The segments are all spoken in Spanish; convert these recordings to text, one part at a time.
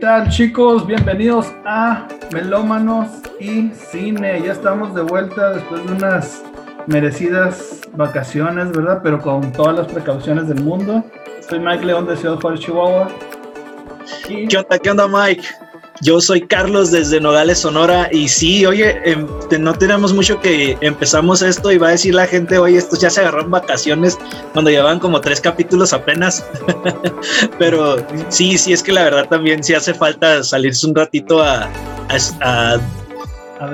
tal chicos? Bienvenidos a Melómanos y Cine. Ya estamos de vuelta después de unas merecidas vacaciones, ¿verdad? Pero con todas las precauciones del mundo. Soy Mike León de Ciudad Juárez, Chihuahua. ¿Qué onda, qué onda Mike? Yo soy Carlos desde Nogales, Sonora. Y sí, oye, em, no tenemos mucho que empezamos esto y va a decir la gente, oye, estos ya se agarraron vacaciones cuando llevaban como tres capítulos apenas. Pero sí, sí, es que la verdad también sí hace falta salirse un ratito a,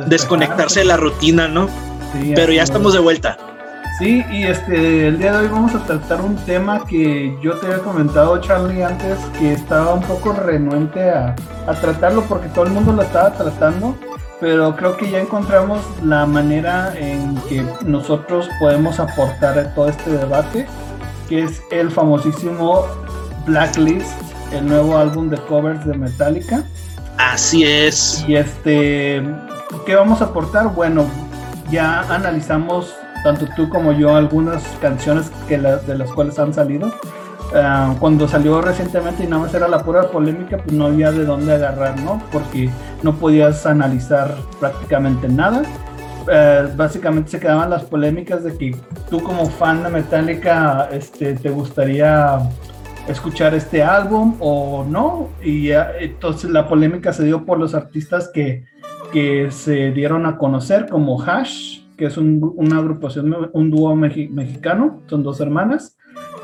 desconectarse de la rutina, ¿no? Pero ya estamos de vuelta. Sí, y este, el día de hoy vamos a tratar un tema que yo te había comentado, Charlie, antes, que estaba un poco renuente a, a tratarlo porque todo el mundo lo estaba tratando, pero creo que ya encontramos la manera en que nosotros podemos aportar a todo este debate, que es el famosísimo Blacklist, el nuevo álbum de covers de Metallica. Así es. Y este, ¿qué vamos a aportar? Bueno, ya analizamos tanto tú como yo, algunas canciones que de las cuales han salido. Ah, cuando salió recientemente y nada más era la pura polémica, pues no había de dónde agarrar, ¿no? Porque no podías analizar prácticamente nada. Eh, básicamente se quedaban las polémicas de que tú como fan de Metallica este, te gustaría escuchar este álbum o no. Y entonces la polémica se dio por los artistas que, que se dieron a conocer como Hash, que es una agrupación, un dúo mexicano, son dos hermanas,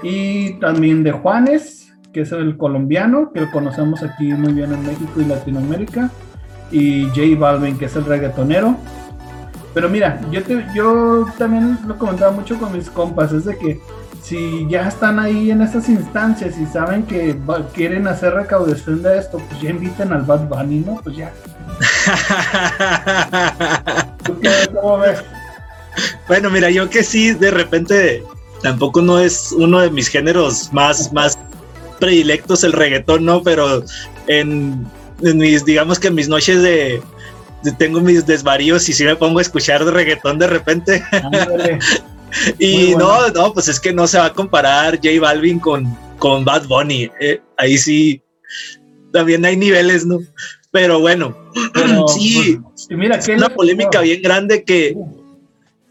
y también de Juanes, que es el colombiano, que lo conocemos aquí muy bien en México y Latinoamérica, y J Balvin, que es el reggaetonero. Pero mira, yo, te, yo también lo comentaba mucho con mis compas, es de que si ya están ahí en estas instancias y saben que quieren hacer recaudación de esto, pues ya inviten al Bad Bunny, ¿no? Pues ya. cómo ves? Bueno, mira, yo que sí, de repente tampoco no es uno de mis géneros más, más predilectos el reggaetón, ¿no? Pero en, mis, digamos que en mis noches de, tengo mis desvaríos y sí me pongo a escuchar de reggaetón de repente. y no, no, pues es que no se va a comparar J Balvin con, con Bad Bunny. Eh, ahí sí, también hay niveles, ¿no? Pero bueno, sí, pues, mira, es una polémica bien grande que.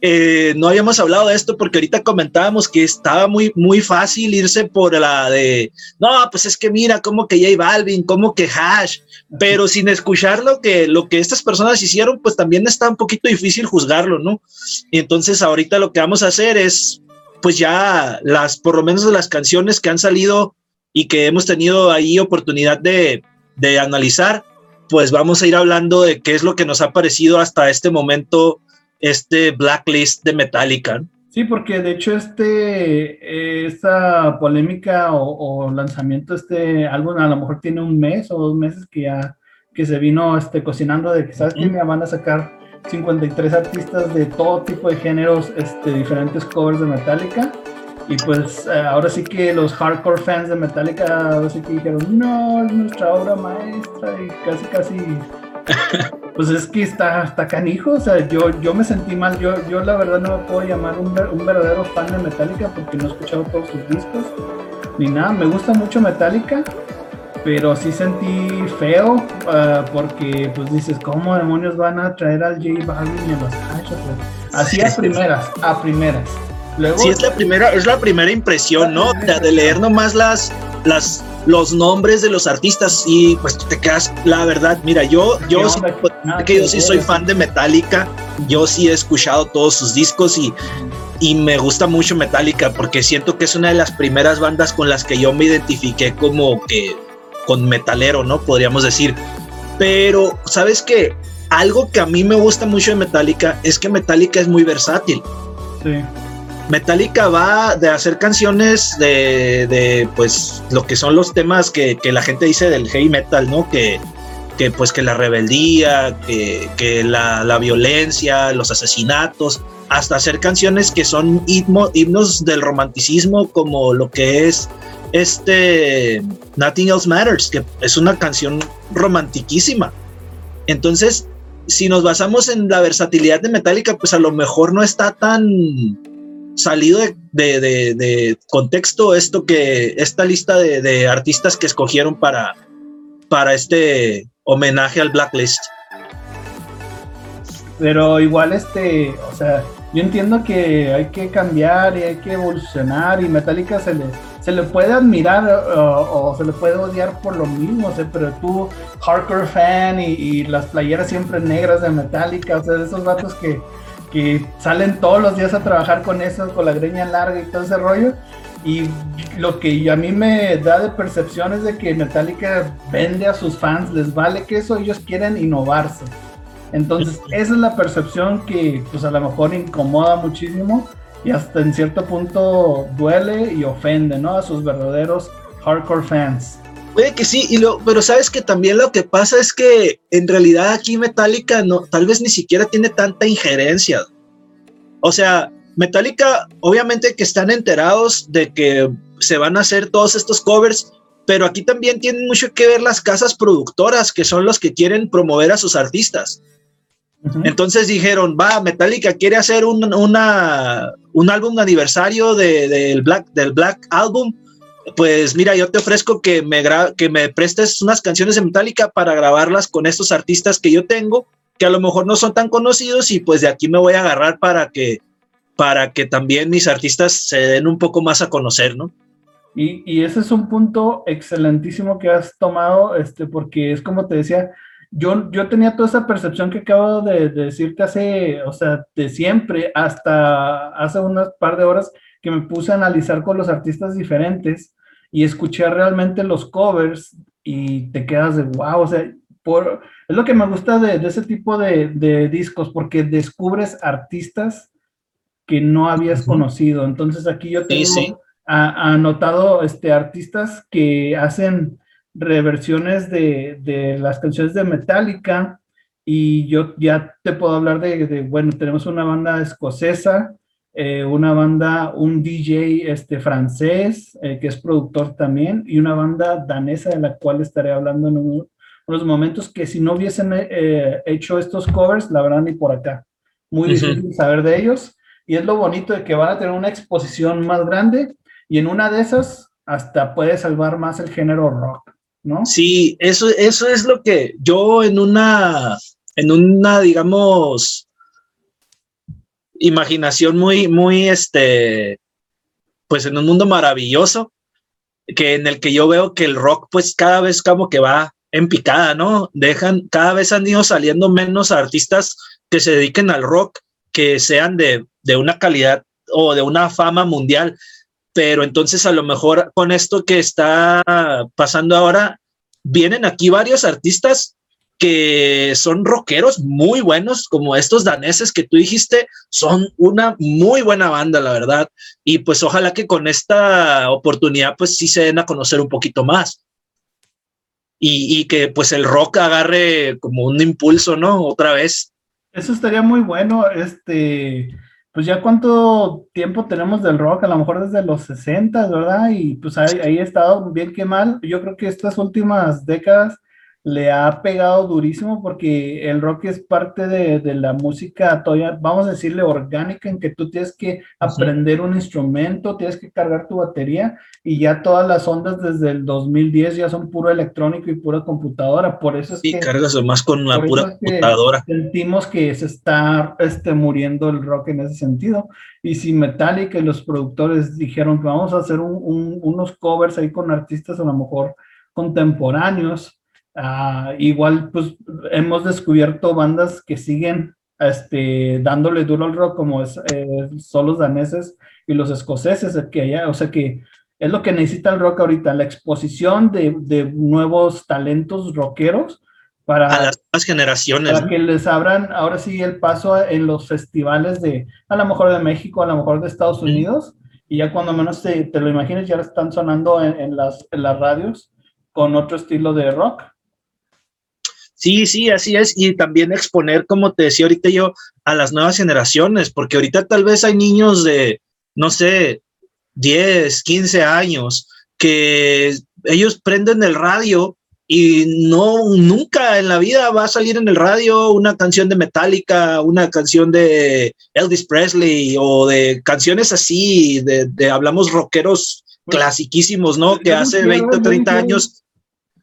Eh, no habíamos hablado de esto porque ahorita comentábamos que estaba muy, muy fácil irse por la de, no, pues es que mira, como que J Balvin, como que Hash, pero sin escuchar lo que, lo que estas personas hicieron, pues también está un poquito difícil juzgarlo, ¿no? Y entonces ahorita lo que vamos a hacer es, pues ya las, por lo menos las canciones que han salido y que hemos tenido ahí oportunidad de, de analizar, pues vamos a ir hablando de qué es lo que nos ha parecido hasta este momento este blacklist de Metallica. Sí, porque de hecho este, esta polémica o, lanzamiento de este álbum a lo mejor tiene un mes o dos meses que ya que se vino este, cocinando de que, ¿sabes que Me van a sacar 53 artistas de todo tipo de géneros, este, diferentes covers de Metallica. Y pues eh, ahora sí que los hardcore fans de Metallica ahora sí que dijeron, no, es nuestra obra maestra y casi, casi pues es que está, está canijo, o sea, yo, yo me sentí mal, yo, yo la verdad no me puedo llamar un, un verdadero fan de Metallica porque no he escuchado todos sus discos, ni nada, me gusta mucho Metallica, pero sí sentí feo ah, porque pues dices, ¿cómo demonios van a traer al J Balvin y a los Así a primeras, a primeras. Luego, sí, es la primera, es la primera impresión, ¿no? De, leer nomás las, las, los nombres de los artistas y pues te quedas, la verdad, mira, yo, yo, sí, que yo sí soy fan de Metallica, yo sí he escuchado todos sus discos y, y me gusta mucho Metallica porque siento que es una de las primeras bandas con las que yo me identifiqué como que con metalero, ¿no? Podríamos decir. Pero, ¿sabes qué? Algo que a mí me gusta mucho de Metallica es que Metallica es muy versátil. Sí. Metallica va de hacer canciones de, pues lo que son los temas que, la gente dice del heavy metal, ¿no? Que, que pues que la rebeldía, que, la, violencia, los asesinatos, hasta hacer canciones que son himnos del romanticismo como lo que es este Nothing Else Matters, que es una canción romantiquísima. Entonces, si nos basamos en la versatilidad de Metallica, pues a lo mejor no está tan salido de, contexto esto que esta lista de, artistas que escogieron para, para este homenaje al Blacklist. Pero igual este, o sea, yo entiendo que hay que cambiar y hay que evolucionar y Metallica se le, se le puede admirar o, se le puede odiar por lo mismo, pero tú, hardcore fan y, las playeras siempre negras de Metallica, o sea, de esos datos que, que salen todos los días a trabajar con eso, con la greña larga y todo ese rollo. Y lo que a mí me da de percepción es de que Metallica vende a sus fans, les vale que eso, ellos quieren innovarse. Entonces, esa es la percepción que pues a lo mejor incomoda muchísimo y hasta en cierto punto duele y ofende, ¿no? A sus verdaderos hardcore fans. Puede que sí, y lo, pero sabes que también lo que pasa es que en realidad aquí Metallica no, tal vez ni siquiera tiene tanta injerencia. O sea, Metallica, obviamente que están enterados de que se van a hacer todos estos covers, pero aquí también tienen mucho que ver las casas productoras, que son los que quieren promover a sus artistas. Entonces dijeron, va, Metallica quiere hacer un, una, un álbum de aniversario de, Black, del Black Album. Pues mira, yo te ofrezco que me, que me prestes unas canciones de Metallica para grabarlas con estos artistas que yo tengo, que a lo mejor no son tan conocidos y pues de aquí me voy a agarrar para que, para que también mis artistas se den un poco más a conocer, ¿no? Y, y ese es un punto excelentísimo que has tomado, este, porque es como te decía, yo, yo tenía toda esa percepción que acabo de, decirte hace, o sea, de siempre, hasta hace unas par de horas que me puse a analizar con los artistas diferentes y escuché realmente los covers y te quedas de wow, o sea, por, es lo que me gusta de, ese tipo de, discos, porque descubres artistas que no habías conocido. Entonces aquí yo tengo anotado este, artistas que hacen reversiones de, de, las canciones de Metallica y yo ya te puedo hablar de, bueno, tenemos una banda escocesa, eh, una banda, un DJ este, francés eh, que es productor también y una banda danesa de la cual estaré hablando en unos momentos que si no hubiesen eh, hecho estos covers, la verdad ni por acá. Muy difícil saber de ellos y es lo bonito de que van a tener una exposición más grande y en una de esas hasta puede salvar más el género rock. ¿no? Sí, eso, eso es lo que yo en una, en una, digamos, imaginación muy, muy, este, pues en un mundo maravilloso, que en el que yo veo que el rock, pues cada vez como que va en picada, ¿no? Dejan, cada vez han ido saliendo menos artistas que se dediquen al rock, que sean de, de una calidad o de una fama mundial pero entonces a lo mejor con esto que está pasando ahora, vienen aquí varios artistas que son rockeros muy buenos, como estos daneses que tú dijiste, son una muy buena banda, la verdad. Y pues ojalá que con esta oportunidad pues sí se den a conocer un poquito más. Y, y que pues el rock agarre como un impulso, ¿no? Otra vez. Eso estaría muy bueno, este, pues ya cuánto tiempo tenemos del rock, a lo mejor desde los 60, ¿verdad? Y pues ahí, ahí ha estado bien que mal. Yo creo que estas últimas décadas le ha pegado durísimo porque el rock es parte de, la música, todavía, vamos a decirle orgánica, en que tú tienes que aprender un instrumento, tienes que cargar tu batería y ya todas las ondas desde el 2010 ya son puro electrónico y pura computadora. Por eso es y cargas más con una pura computadora. Sentimos que se está este, muriendo el rock en ese sentido. Y si Metallica y los productores dijeron que vamos a hacer unos covers ahí con artistas a lo mejor contemporáneos, Ah, igual, pues hemos descubierto bandas que siguen este, dándole duro al rock, como es, eh, son los daneses y los escoceses, que allá, o sea que es lo que necesita el rock ahorita, la exposición de, de nuevos talentos rockeros para a las nuevas generaciones. Para que les abran ahora sí el paso en los festivales de, a lo mejor de México, a lo mejor de Estados Unidos, y ya cuando menos te, te lo imagines, ya están sonando en, en, las, en las radios con otro estilo de rock. Sí, sí, así es. Y también exponer, como te decía ahorita yo, a las nuevas generaciones, porque ahorita tal vez hay niños de, no sé, 10, 15 años, que ellos prenden el radio y no, nunca en la vida va a salir en el radio una canción de Metallica, una canción de Elvis Presley o de canciones así, de, hablamos rockeros clasiquísimos, ¿no? Que hace 20 o 30 años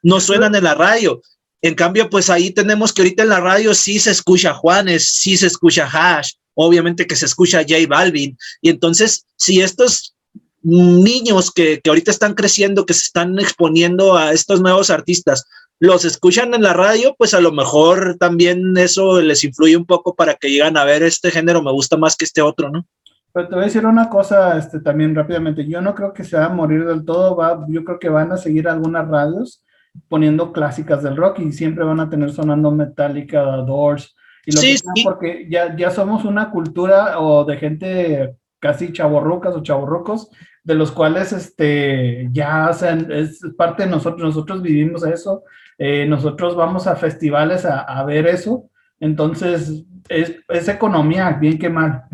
no suenan en la radio. En cambio, pues ahí tenemos que ahorita en la radio sí se escucha Juanes, sí se escucha Hash, obviamente que se escucha J Balvin. Y entonces, si estos niños que, que ahorita están creciendo, que se están exponiendo a estos nuevos artistas, los escuchan en la radio, pues a lo mejor también eso les influye un poco para que lleguen a ver este género, me gusta más que este otro, ¿no? Pero te voy a decir una cosa este, también rápidamente, yo no creo que se va a morir del todo, yo creo que van a seguir algunas radios poniendo clásicas del rock y siempre van a tener sonando Metallica, Doors, y lo sí, sí. porque ya, ya somos una cultura o de gente casi chaborrucas o chaborrucos, de los cuales este, ya hacen, es parte de nosotros, nosotros vivimos eso, eh, nosotros vamos a festivales a, a ver eso, entonces es, es, economía, bien que mal,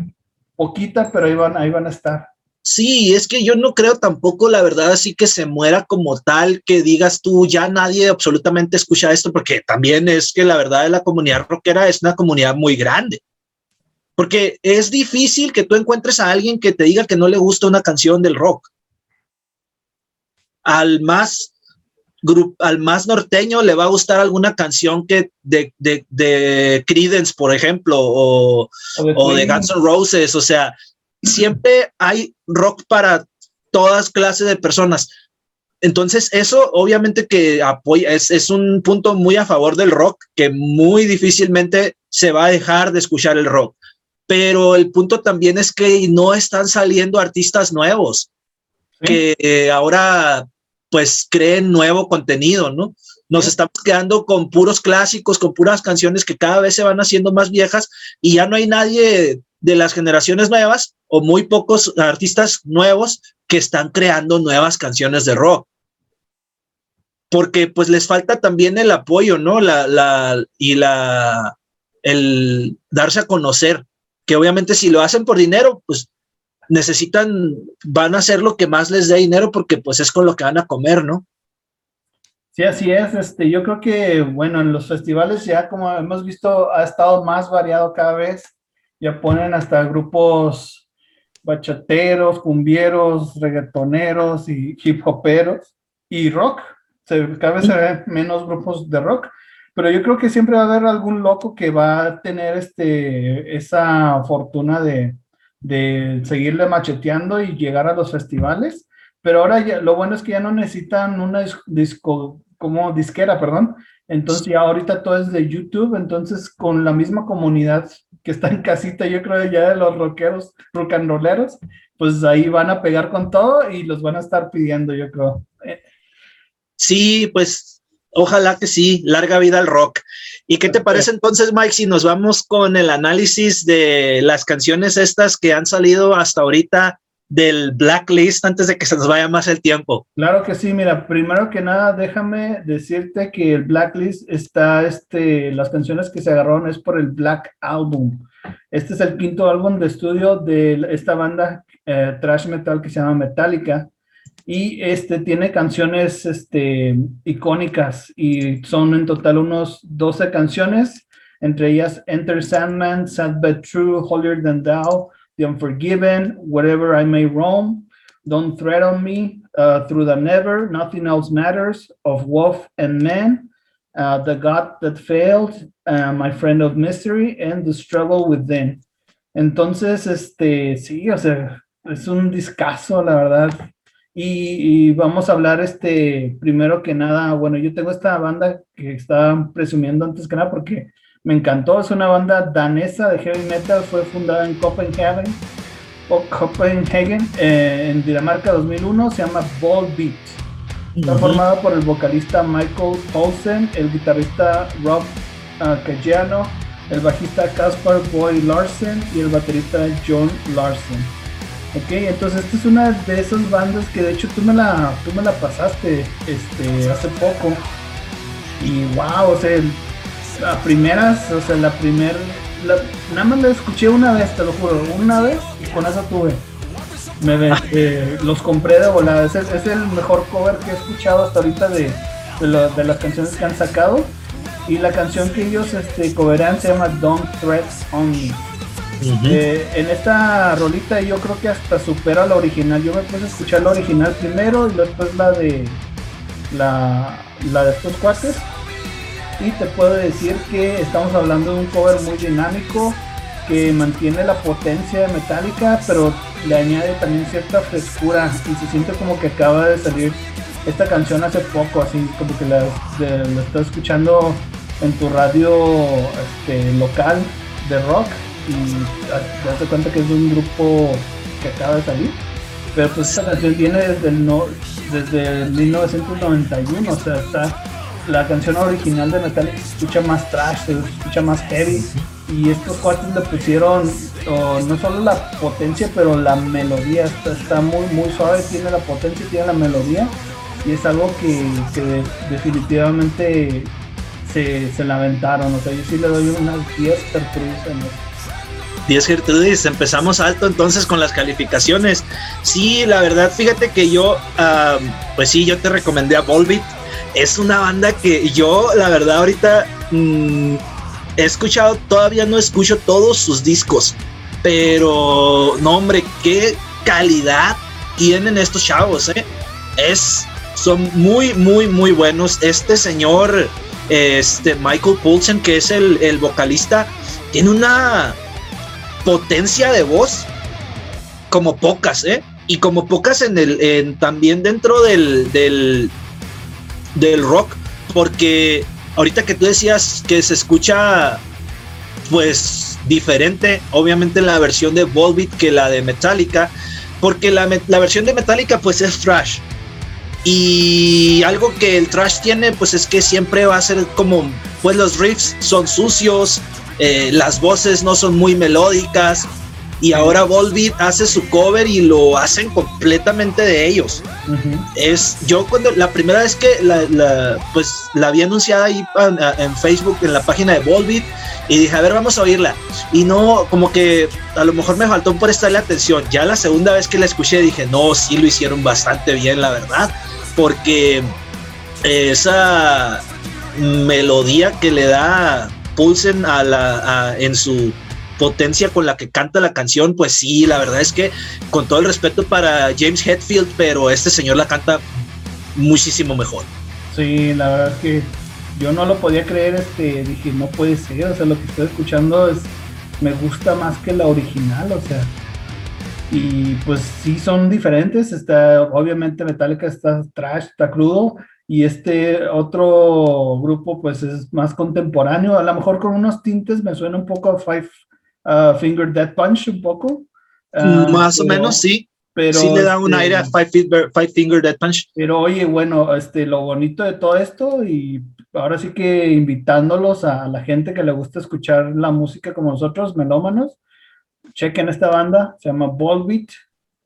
poquita, pero ahí van, ahí van a estar. Sí, es que yo no creo tampoco, la verdad, así que se muera como tal, que digas tú, ya nadie absolutamente escucha esto, porque también es que la verdad de la comunidad rockera es una comunidad muy grande. Porque es difícil que tú encuentres a alguien que te diga que no le gusta una canción del rock. Al más al más norteño le va a gustar alguna canción que de, de, de Credence, por ejemplo, o, o, de, Guns N' Roses. O sea, siempre hay rock para todas clases de personas. Entonces, eso obviamente que apoya, es, es un punto muy a favor del rock, que muy difícilmente se va a dejar de escuchar el rock pero el punto también es que no están saliendo artistas nuevos que eh, ahora pues creen nuevo contenido, ¿no? Nos estamos quedando con puros clásicos, con puras canciones que cada vez se van haciendo más viejas y ya no hay nadie de las generaciones nuevas o muy pocos artistas nuevos que están creando nuevas canciones de rock. Porque pues les falta también el apoyo, ¿no? La, la, y la, el darse a conocer que obviamente si lo hacen por dinero, pues necesitan, van a hacer lo que más les dé dinero porque pues es con lo que van a comer, ¿no? Sí, así es. Este, yo creo que, bueno, en los festivales ya como hemos visto ha estado más variado cada vez. Ya ponen hasta grupos bachateros, cumbieros, reggaetoneros y hip hoperos y rock. Se, cada vez se ven menos grupos de rock pero yo creo que siempre va a haber algún loco que va a tener este, esa fortuna de, de seguirle macheteando y llegar a los festivales. Pero ahora ya, lo bueno es que ya no necesitan una disco, como disquera, perdón. Entonces ya ahorita todo es de YouTube, entonces con la misma comunidad que está en casita, yo creo ya de los rockeros, rock and rolleros, pues ahí van a pegar con todo y los van a estar pidiendo, yo creo. Sí, pues Ojalá que sí, larga vida al rock. ¿Y qué te parece entonces, Mike, si nos vamos con el análisis de las canciones estas que han salido hasta ahorita del Blacklist antes de que se nos vaya más el tiempo? Claro que sí, mira, primero que nada, déjame decirte que el Blacklist está, este, las canciones que se agarraron es por el Black Album. Este es el quinto álbum de estudio de esta banda eh, trash metal que se llama Metallica y este tiene canciones este, icónicas y son en total unos 12 canciones, entre ellas Enter Sandman, Sad But True, Holier Than Thou, The Unforgiven, whatever I May Roam, Don't Threaten Me, uh, Through the Never, Nothing Else Matters, Of Wolf and Man, uh, The God That Failed, uh, My Friend of Mystery, and The Struggle Within. Entonces, este, sí, o sea, es un discazo, la verdad. Y, vamos a hablar este, primero que nada, bueno, yo tengo esta banda que estaba presumiendo antes que nada porque me encantó, es una banda danesa de heavy metal, fue fundada en Copenhagen, o Copenhagen eh, en Dinamarca 2001, se llama Ball Beat. Está formada por el vocalista Michael Olsen, el guitarrista Rob uh, el bajista Caspar Boy Larsen y el baterista John Larsen. Ok, entonces esta es una de esas bandas que de hecho tú me la, tú me la pasaste este, hace poco. Y wow, o sea, la primeras, o sea, la primera, nada más la escuché una vez, te lo juro, una vez y con esa tuve. Me, eh, los compré de volada, es, es, el mejor cover que he escuchado hasta ahorita de, de, las canciones que han sacado. Y la canción que ellos este, coveran se llama Don't Threats On Me. Eh, en esta rolita yo creo que hasta supera la original. Yo me puse a escuchar la original primero y después la de la, la de estos cuates. Y te puedo decir que estamos hablando de un cover muy dinámico que mantiene la potencia de Metallica, pero le añade también cierta frescura y se siente como que acaba de salir esta canción hace poco, así como que la, de, estoy escuchando en tu radio este, local de rock y te das cuenta que es un grupo que acaba de salir. Pero pues esta canción viene desde el, no, desde 1991, o sea, está la canción original de Metallica se escucha más trash, se escucha más heavy. Y estos cuartos le pusieron no solo la potencia pero la melodía. Está, muy muy suave tiene la potencia tiene la melodía. Y es algo que, definitivamente se, se lamentaron o sea yo sí le doy unas 10 Gertrudis en 10 Gertrudis, empezamos alto entonces con las calificaciones. Sí, la verdad, fíjate que yo, pues sí, yo te recomendé a Volbeat. Es una banda que yo, la verdad, ahorita mm, he escuchado, todavía no escucho todos sus discos, pero no, hombre, qué calidad tienen estos chavos, ¿eh? Es, son muy, muy, muy buenos. Este señor, este Michael Poulsen, que es el, el vocalista, tiene una potencia de voz como pocas, ¿eh? Y como pocas en el, en, también dentro del, del, del rock, porque ahorita que tú decías que se escucha pues diferente, obviamente la versión de Volbeat que la de Metallica, porque la, la, versión de Metallica pues es thrash. Y algo que el thrash tiene pues es que siempre va a ser como, pues los riffs son sucios, eh, las voces no son muy melódicas, y ahora Volbeat hace su cover y lo hacen completamente de ellos. Es yo cuando la primera vez que la, pues la vi anunciada ahí en Facebook en la página de Volbeat y dije, a ver, vamos a oírla. Y no, como que a lo mejor me faltó por prestarle atención. Ya la segunda vez que la escuché dije, no, sí lo hicieron bastante bien, la verdad, porque esa melodía que le da Pulsen a la, en su potencia con la que canta la canción, pues sí, la verdad es que con todo el respeto para James Hetfield, pero este señor la canta muchísimo mejor. Sí, la verdad es que yo no lo podía creer, este, dije, no puede ser, o sea, lo que estoy escuchando es, me gusta más que la original, o sea, y pues sí son diferentes, está, obviamente Metallica está trash, está crudo, y este otro grupo pues es más contemporáneo, a lo mejor con unos tintes me suena un poco a Five uh, Finger Dead Punch un poco. Uh, Más o menos, sí. Pero sí le da un este, aire a Five Finger, Five Finger Dead Punch. Pero oye, bueno, este, lo bonito de todo esto y ahora sí que invitándolos a la gente que le gusta escuchar la música como nosotros, melómanos, chequen esta banda, se llama Volbeat,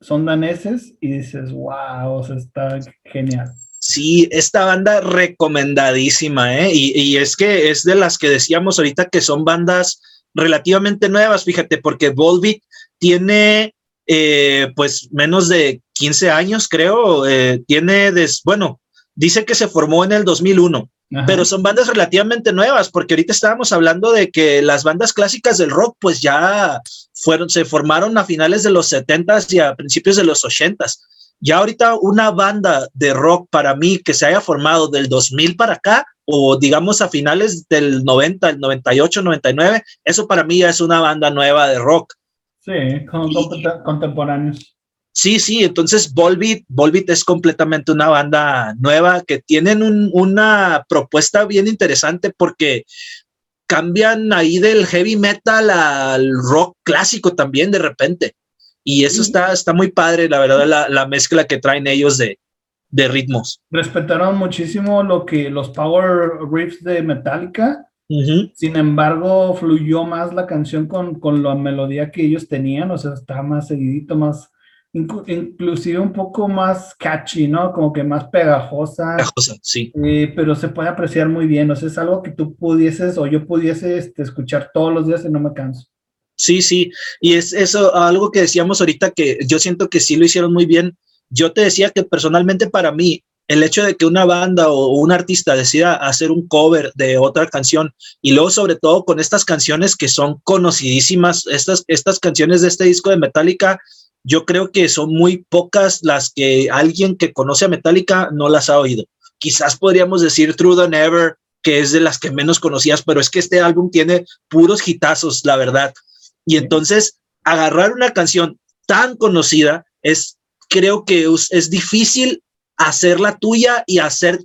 son daneses y dices, wow, o sea, está genial. Sí, esta banda recomendadísima, ¿eh? Y, y, es que es de las que decíamos ahorita que son bandas relativamente nuevas, fíjate, porque Volbeat tiene eh, pues menos de 15 años, creo, eh, tiene, des, bueno, dice que se formó en el 2001, pero son bandas relativamente nuevas, porque ahorita estábamos hablando de que las bandas clásicas del rock pues ya fueron, se formaron a finales de los 70s y a principios de los 80s. Ya ahorita una banda de rock para mí que se haya formado del 2000 para acá, o digamos a finales del 90, el 98, 99, eso para mí ya es una banda nueva de rock. Sí, contemporáneos. Sí, sí, entonces Volbeat, Volbeat es completamente una banda nueva que tienen una propuesta bien interesante porque cambian ahí del heavy metal al rock clásico también de repente. Y eso está, está muy padre, la verdad, la, la mezcla que traen ellos de, de ritmos. Respetaron muchísimo lo que los power riffs de Metallica. Sin embargo, fluyó más la canción con, con, la melodía que ellos tenían, o sea, estaba más seguidito, más, inclusive un poco más catchy, ¿no? Como que más pegajosa. Pegajosa, sí. Eh, pero se puede apreciar muy bien, o sea, es algo que tú pudieses o yo pudiese este, escuchar todos los días y no me canso. Sí, sí, y es eso, algo que decíamos ahorita que yo siento que sí lo hicieron muy bien yo te decía que personalmente para mí, el hecho de que una banda o un artista decida hacer un cover de otra canción y luego sobre todo con estas canciones que son conocidísimas, estas, estas canciones de este disco de Metallica, yo creo que son muy pocas las que alguien que conoce a Metallica no las ha oído. quizás podríamos decir True Than Ever, que es de las que menos conocías, pero es que este álbum tiene puros hitazos, la verdad. Y entonces agarrar una canción tan conocida es, creo que es difícil hacerla tuya y hacer,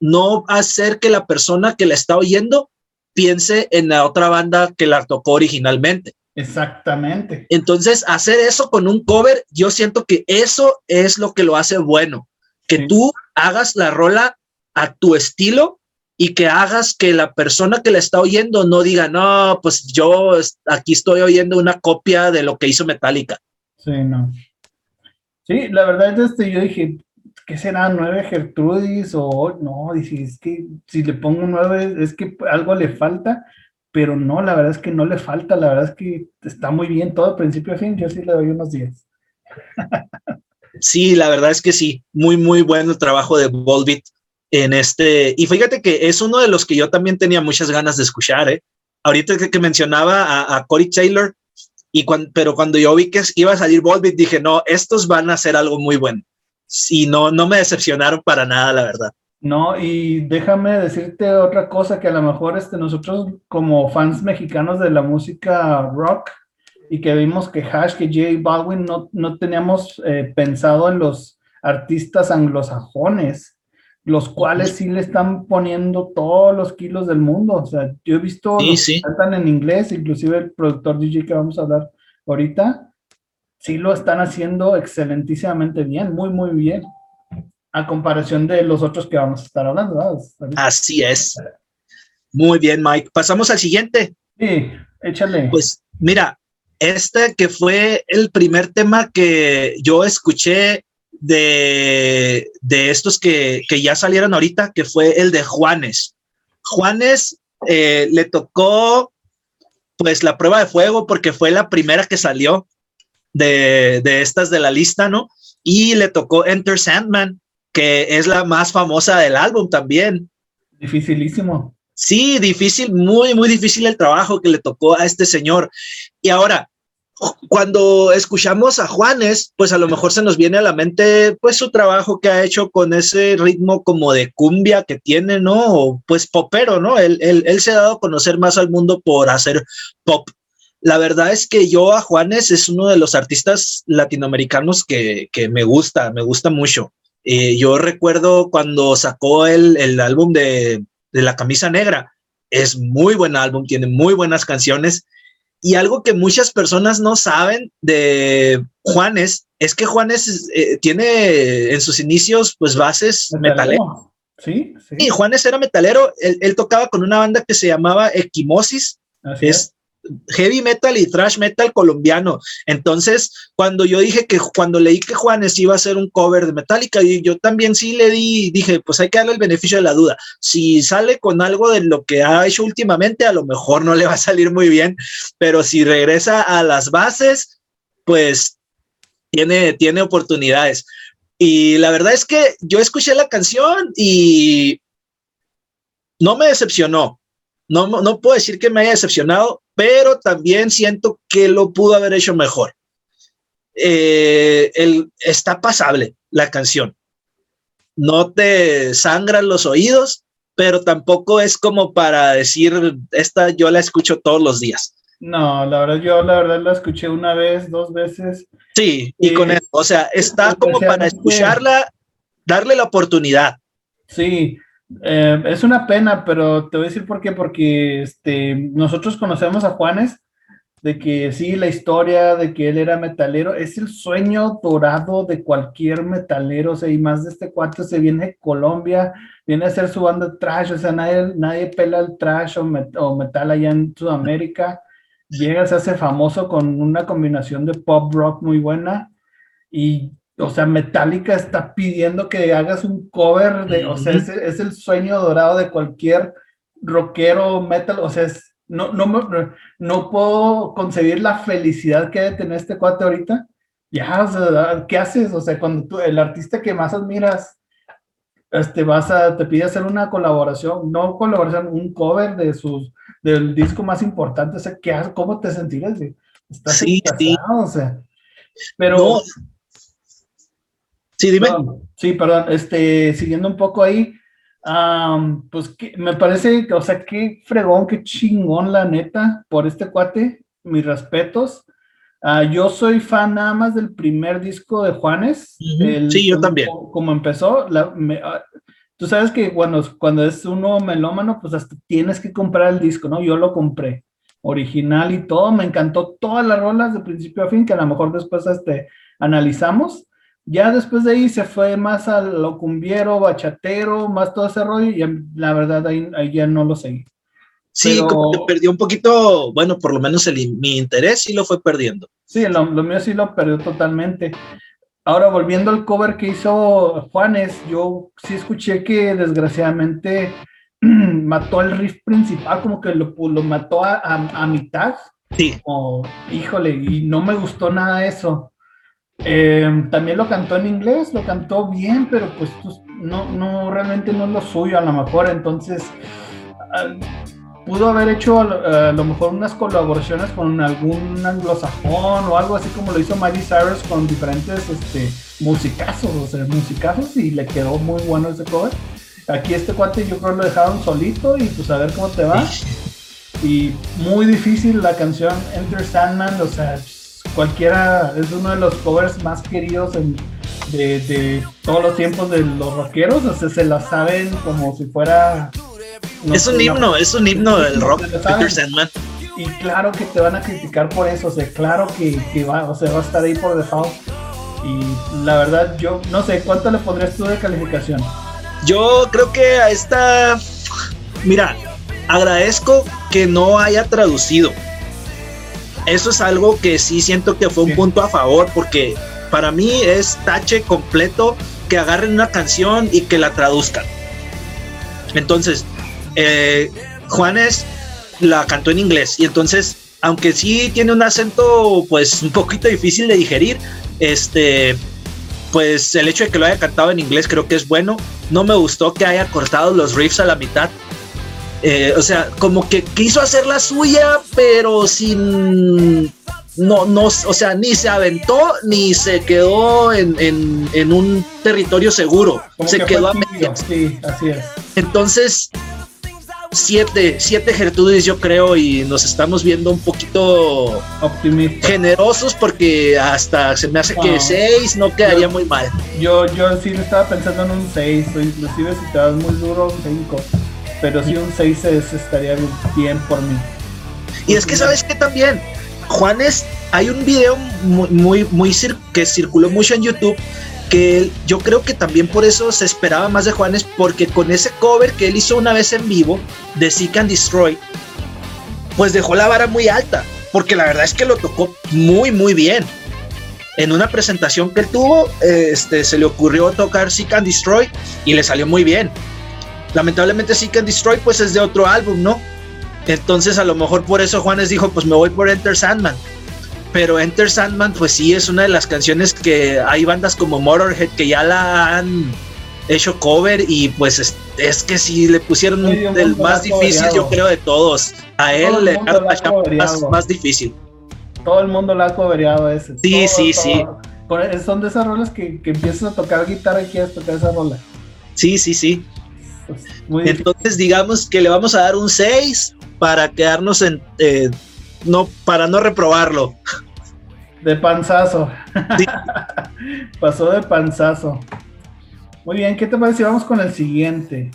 no hacer que la persona que la está oyendo piense en la otra banda que la tocó originalmente. Exactamente. Entonces, hacer eso con un cover, yo siento que eso es lo que lo hace bueno, que tú hagas la rola a tu estilo y que hagas que la persona que la está oyendo no diga, no, pues yo aquí estoy oyendo una copia de lo que hizo Metallica. Sí, no. Sí, la verdad es que yo dije, ¿qué será? ¿Nueve Gertrudis? O no, dije, es que si le pongo nueve, es que algo le falta, pero no, la verdad es que no le falta, la verdad es que está muy bien todo, principio a fin, yo sí le doy unos 10. sí, la verdad es que sí, muy, muy bueno el trabajo de Volbeat en este, y fíjate que es uno de los que yo también tenía muchas ganas de escuchar, ¿eh? Ahorita que, mencionaba a, a, Taylor, y pero cuando yo vi que iba a salir Volbeat, dije, no, estos van a hacer algo muy bueno. Sí, no, no me decepcionaron para nada, la verdad. No, y déjame decirte otra cosa que a lo mejor este, nosotros como fans mexicanos de la música rock y que vimos que Hash, que J Baldwin no, no teníamos eh, pensado en los artistas anglosajones los cuales sí le están poniendo todos los kilos del mundo. O sea, yo he visto sí, que están en inglés, inclusive el productor DJ que vamos a hablar ahorita, sí lo están haciendo excelentísimamente bien, muy, muy bien, a comparación de los otros que vamos a estar hablando. Así es. Muy bien, Mike. Pasamos al siguiente. Sí, échale. Pues mira, este que fue el primer tema que yo escuché de, estos que, ya salieron ahorita, que fue el de Juanes. Juanes eh, le tocó pues la prueba de fuego porque fue la primera que salió de, de estas de la lista, ¿no? Y le tocó Enter Sandman, que es la más famosa del álbum también. Dificilísimo. Sí, difícil, muy, muy difícil el trabajo que le tocó a este señor. Y ahora, cuando escuchamos a Juanes, pues a lo mejor se nos viene a la mente pues su trabajo que ha hecho con ese ritmo como de cumbia que tiene, ¿no? O, pues popero, ¿no? Él, él, se ha dado a conocer más al mundo por hacer pop. La verdad es que yo a Juanes es uno de los artistas latinoamericanos que, que me gusta, me gusta mucho. Eh, yo recuerdo cuando sacó el, el álbum de, de La Camisa Negra, es muy buen álbum, tiene muy buenas canciones y algo que muchas personas no saben de Juanes es que Juanes eh, tiene en sus inicios pues bases metalero. Sí, sí. Y Juanes era metalero, él, tocaba con una banda que se llamaba Equimosis. es, heavy metal y thrash metal colombiano. Entonces, cuando yo dije que cuando leí que Juanes iba a hacer un cover de Metallica, yo también sí le di, dije, pues hay que darle el beneficio de la duda. Si sale con algo de lo que ha hecho últimamente, a lo mejor no le va a salir muy bien, pero si regresa a las bases, pues tiene, tiene oportunidades. Y la verdad es que yo escuché la canción y no me decepcionó. No, no puedo decir que me haya decepcionado, pero también siento que lo pudo haber hecho mejor. Eh, el, está pasable la canción. No te sangran los oídos, pero tampoco es como para decir, esta yo la escucho todos los días. No, la verdad, yo la verdad la escuché una vez, dos veces. Sí, y, con eso, o sea, está como para escucharla, darle la oportunidad. Sí, eh, es una pena, pero te voy a decir por qué, porque este, nosotros conocemos a Juanes, de que sí, la historia de que él era metalero, es el sueño dorado de cualquier metalero, o sea, y más de este cuarto se viene de Colombia, viene a hacer su banda trash, o sea, nadie, nadie pela el trash o, o metal allá en Sudamérica, llega, se hace famoso con una combinación de pop rock muy buena, y o sea, Metallica está pidiendo que hagas un cover de, o sea, es, el sueño dorado de cualquier rockero metal, o sea, es, no, no, no puedo concebir la felicidad que debe tener este cuate ahorita. Ya, o sea, ¿qué haces? O sea, cuando tú, el artista que más admiras, este, vas a, te pide hacer una colaboración, no colaboración, un cover de sus, del disco más importante, o sea, ¿qué, ¿cómo te sentirías? Estás sí, sí. O sea, pero... Sí, dime. sí, perdón, este, siguiendo un poco ahí, pues me parece, o sea, qué fregón, qué chingón la neta por este cuate, mis respetos. Ah, yo soy fan nada más del primer disco de Juanes. sí, yo también. Como, empezó, la, ah, tú sabes que bueno, cuando es uno melómano, pues hasta tienes que comprar el disco, ¿no? Yo lo compré, original y todo, me encantó todas las rolas de principio a fin, que a lo mejor después este, analizamos. Ya después de ahí se fue más a lo cumbiero, bachatero, más todo ese rollo, y la verdad ahí, ahí ya no lo seguí. Sí, como que perdió un poquito, bueno, por lo menos el, mi interés sí lo fue perdiendo. Sí, lo, mío sí lo perdió totalmente. Ahora, volviendo al cover que hizo Juanes, yo sí escuché que desgraciadamente mató el riff principal, como que lo, lo mató a, a, mitad. Sí. O, híjole, y no me gustó nada eso. Em, también lo cantó en inglés, lo cantó bien, pero pues, pues no, no, realmente no es lo suyo a lo mejor. Entonces, pudo haber hecho a lo mejor unas colaboraciones con algún anglosajón o algo así como lo hizo Miley Cyrus con diferentes este, musicazos, o sea, musicazos y le quedó muy bueno ese cover. Aquí este cuate yo creo lo dejaron solito y pues a ver cómo te va. Y muy difícil la canción Enter Sandman, o sea, cualquiera, es uno de los covers más queridos de, de, todos los tiempos de los rockeros, o sea, se la saben como si fuera es un himno, es un himno del rock, Peter Sandman. Y claro que te van a criticar por eso, o sea, claro que, que va, o sea, va a estar ahí por default. Y la verdad, yo no sé, ¿cuánto le pondrías tú de calificación? Yo creo que a esta. Mira, agradezco que no haya traducido. Eso es algo que sí siento que fue un punto a favor, porque para mí es tache completo que agarren una canción y que la traduzcan. Entonces, eh, Juanes la cantó en inglés y entonces, aunque sí tiene un acento pues un poquito difícil de digerir, este, pues el hecho de que lo haya cantado en inglés creo que es bueno. No me gustó que haya cortado los riffs a la mitad. Eh, o sea, como que quiso hacer la suya, pero sin no, no, o sea, ni se aventó ni se quedó en, un territorio seguro. se quedó a medias. Sí, así es. Entonces, siete, siete Gertrudis yo creo y nos estamos viendo un poquito generosos porque hasta se me hace que seis no quedaría muy mal. Yo, yo sí estaba pensando en un seis, inclusive si te das muy duro un cinco, pero sí un seis estaría bien por mí. Y es que sabes que también, Juanes, hay un video muy, muy, muy que circuló mucho en YouTube que yo creo que también por eso se esperaba más de Juanes, porque con ese cover que él hizo una vez en vivo de Seek and Destroy, pues dejó la vara muy alta, porque la verdad es que lo tocó muy, muy bien. En una presentación que él tuvo, este, se le ocurrió tocar Seek and Destroy y le salió muy bien. Lamentablemente Seek and Destroy pues es de otro álbum, ¿no? Entonces a lo mejor por eso Juanes dijo, pues me voy por Enter Sandman pero Enter Sandman, pues sí, es una de las canciones que hay bandas como Motorhead que ya la han hecho cover y pues es, que si le pusieron el más difícil, yo creo, de todos. A él le más, más difícil. Todo el mundo la ha covereado ese. Sí, sí, sí. Son de esas rolas que, que empiezas a tocar guitarra y quieres tocar esa rola. Sí, sí, sí. Entonces digamos que le vamos a dar un 6 para quedarnos en... Eh, no, para no reprobarlo. De panzazo. Pasó de panzazo. Muy bien, ¿qué te parece si vamos con el siguiente?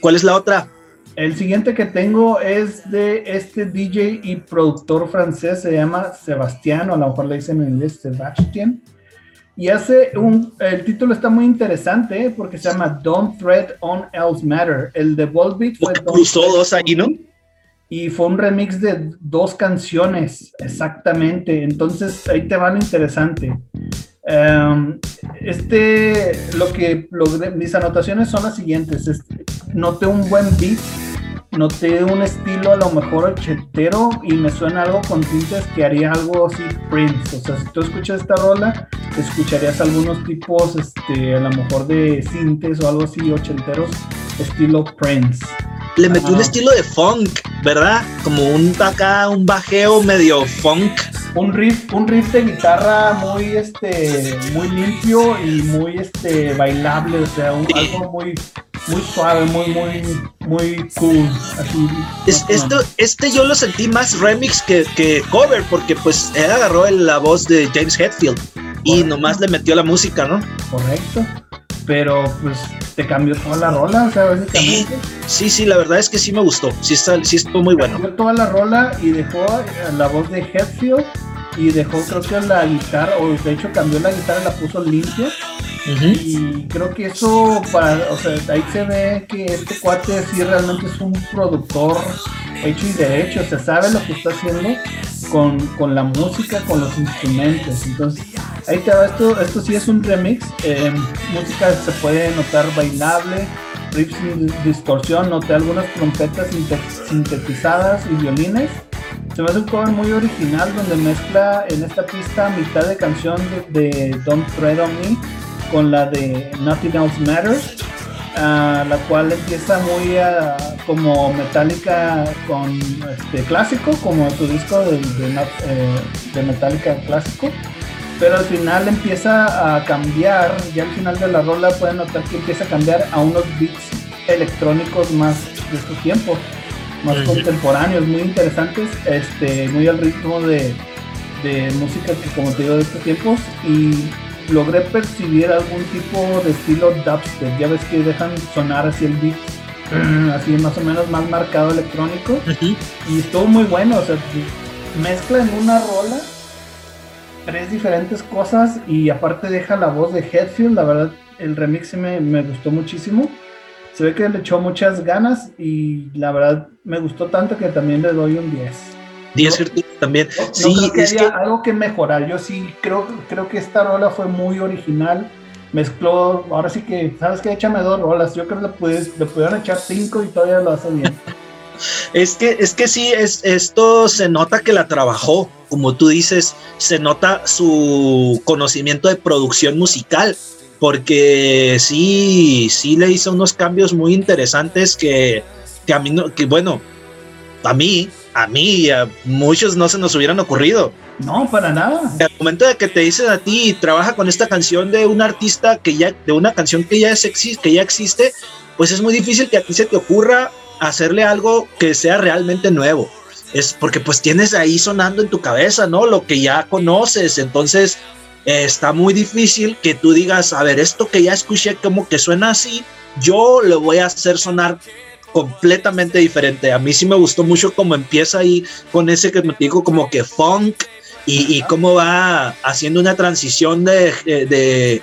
¿Cuál es la otra? El siguiente que tengo es de este DJ y productor francés, se llama Sebastián, o a lo mejor le dicen en inglés Sebastián. Y hace un, el título está muy interesante ¿eh? porque se llama Don't Thread on Else Matter. El de Volbeat fue... Cruzó dos ahí, ¿no? y fue un remix de dos canciones, exactamente. Entonces ahí te va lo interesante. Em, este, lo que mis anotaciones son las siguientes. noté un buen beat, noté un estilo a lo mejor ochetero y me suena algo con tintes que haría algo así Prince. O sea, si tú escuchas esta rola, escucharías algunos tipos, este, a lo mejor de sintes o algo así ochenteros, estilo Prince le metió un estilo de funk, ¿verdad? Como un acá, un bajeo medio funk. Un riff, un riff de guitarra muy este, muy limpio y muy este bailable, o sea, algo muy muy suave, muy, muy, muy cool. Así, esto, este yo lo sentí más remix que, que cover, porque pues él agarró la voz de James Hetfield y nomás le metió la música, ¿no? Correcto. Pero pues te cambió toda la rola, o sea, básicamente. Sí, sí, la verdad es que sí me gustó. Sí, está, sí estuvo muy bueno. Cambió toda la rola y dejó la voz de Hetfield y dejó creo que la guitarra, o de hecho cambió la guitarra y la puso limpia. Y creo que eso, para, o sea, ahí se ve que este cuate sí realmente es un productor hecho y derecho, se sabe lo que está haciendo con, la música, con los instrumentos. Entonces, ahí te va, esto, esto sí es un remix. Eh, música se puede notar bailable, riffs sin distorsión, noté algunas trompetas sintetizadas y violines se me hace un cover muy original donde mezcla en esta pista mitad de canción de, Don't Tread on Me con la de Nothing Else Matters, ah, la cual empieza muy ah, como metálica con este clásico, como tu disco de, eh, de, Metallica clásico, pero al final empieza a cambiar, ya al final de la rola pueden notar que empieza a cambiar a unos beats electrónicos más de estos tiempos más contemporáneos, muy interesantes, este, muy al ritmo de, música que como te digo de estos tiempos y logré percibir algún tipo de estilo dubstep, ya ves que dejan sonar así el beat, así más o menos más marcado electrónico. Y estuvo muy bueno, o sea, mezcla en una rola tres diferentes cosas y aparte deja la voz de Headfield, la verdad el remix me, me gustó muchísimo. Se ve que le echó muchas ganas y la verdad me gustó tanto que también le doy un 10. 10 también. sí, es que algo que mejorar. Yo sí creo, creo que esta rola fue muy original. Mezcló, ahora sí que, ¿sabes qué? Échame dos rolas. Yo creo que le, puedes, le pudieron echar cinco y todavía lo hace bien. es que, es que sí, es, esto se nota que la trabajó. Como tú dices, se nota su conocimiento de producción musical porque sí, sí le hizo unos cambios muy interesantes que, a mí, no, que bueno, a mí, a mí y a muchos no se nos hubieran ocurrido. No, para nada. Al momento de que te dicen a ti, trabaja con esta canción de un artista que ya, de una canción que ya, es, que ya existe, pues es muy difícil que a ti se te ocurra hacerle algo que sea realmente nuevo. Es porque pues tienes ahí sonando en tu cabeza, ¿no? Lo que ya conoces. Entonces, está muy difícil que tú digas, a ver, esto que ya escuché como que suena así, yo lo voy a hacer sonar completamente diferente. A mí sí me gustó mucho cómo empieza ahí con ese que me digo como que funk y, cómo va haciendo una transición de, eh, de,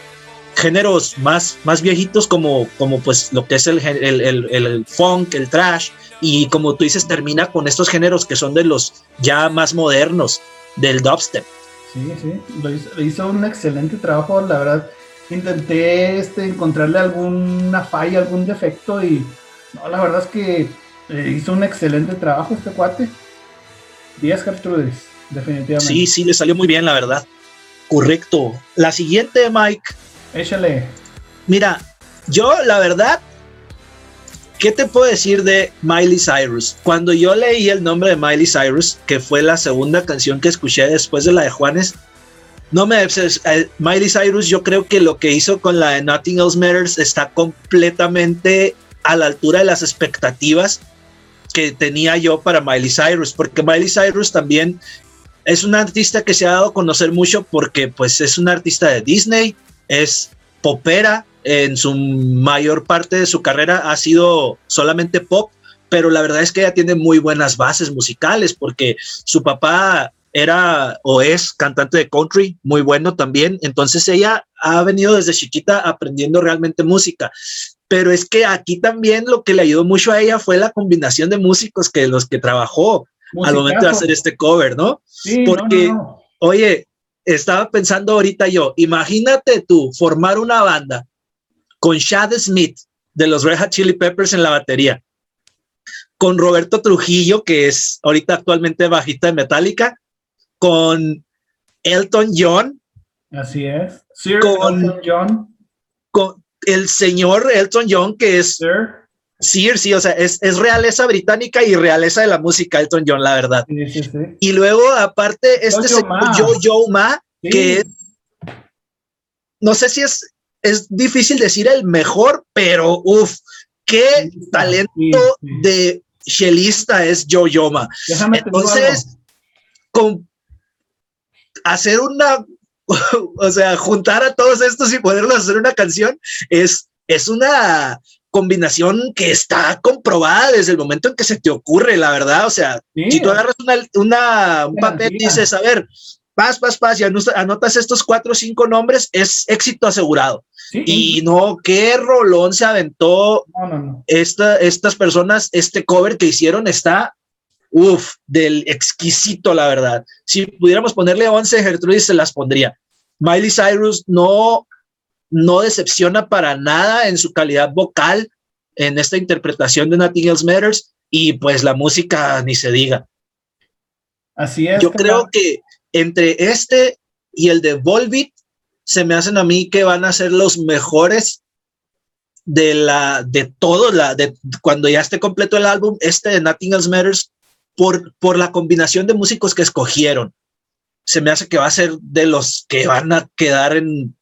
géneros más, más viejitos como, como pues lo que es el, el, el, el funk, el trash y como tú dices termina con estos géneros que son de los ya más modernos del dubstep. Sí, sí, lo hizo, un excelente trabajo, la verdad. Intenté este, encontrarle alguna falla, algún defecto y no, la verdad es que eh, hizo un excelente trabajo este cuate. 10 Gertrudis, definitivamente. Sí, sí, le salió muy bien, la verdad. Correcto. La siguiente, Mike. Échale. Mira, yo la verdad ¿Qué te puedo decir de Miley Cyrus? Cuando yo leí el nombre de Miley Cyrus, que fue la segunda canción que escuché después de la de Juanes, no me eh, Miley Cyrus yo creo que lo que hizo con la de Nothing Else Matters está completamente a la altura de las expectativas que tenía yo para Miley Cyrus, porque Miley Cyrus también es una artista que se ha dado a conocer mucho porque pues es una artista de Disney, es popera, en su mayor parte de su carrera ha sido solamente pop, pero la verdad es que ella tiene muy buenas bases musicales porque su papá era o es cantante de country, muy bueno también, entonces ella ha venido desde chiquita aprendiendo realmente música. Pero es que aquí también lo que le ayudó mucho a ella fue la combinación de músicos que los que trabajó al momento de hacer este cover, ¿no? Porque, oye, estaba pensando ahorita yo, imagínate tú formar una banda con Chad Smith de los Red Hot Chili Peppers en la batería, con Roberto Trujillo, que es ahorita actualmente bajista de Metallica, con Elton John. Así es. con, Elton John. Con el señor Elton John, que es Sir. sí, o sea, es, realeza británica y realeza de la música, Elton John, la verdad. Y luego, aparte, este señor Joe Joe Ma, que es, no sé si es es difícil decir el mejor, pero uff, qué talento de chelista es Joe Yoma. Entonces, con hacer una, o sea, juntar a todos estos y poderlos hacer una canción es, es una combinación que está comprobada desde el momento en que se te ocurre, la verdad. O sea, si tú agarras una, un papel y dices, a ver, paz, paz, paz, y anotas estos cuatro o cinco nombres, es éxito asegurado. Y no, qué rolón se aventó estas personas, este cover que hicieron está, uff, del exquisito, la verdad. Si pudiéramos ponerle 11, Gertrudis se las pondría. Miley Cyrus no, no decepciona para nada en su calidad vocal en esta interpretación de Nothing Else Matters y pues la música ni se diga. Así es. Yo creo que entre este y el de Volbeat se me hacen a mí que van a ser los mejores de la de todo la de cuando ya esté completo el álbum este de Nothing Else Matters por por la combinación de músicos que escogieron se me hace que va a ser de los que van a quedar en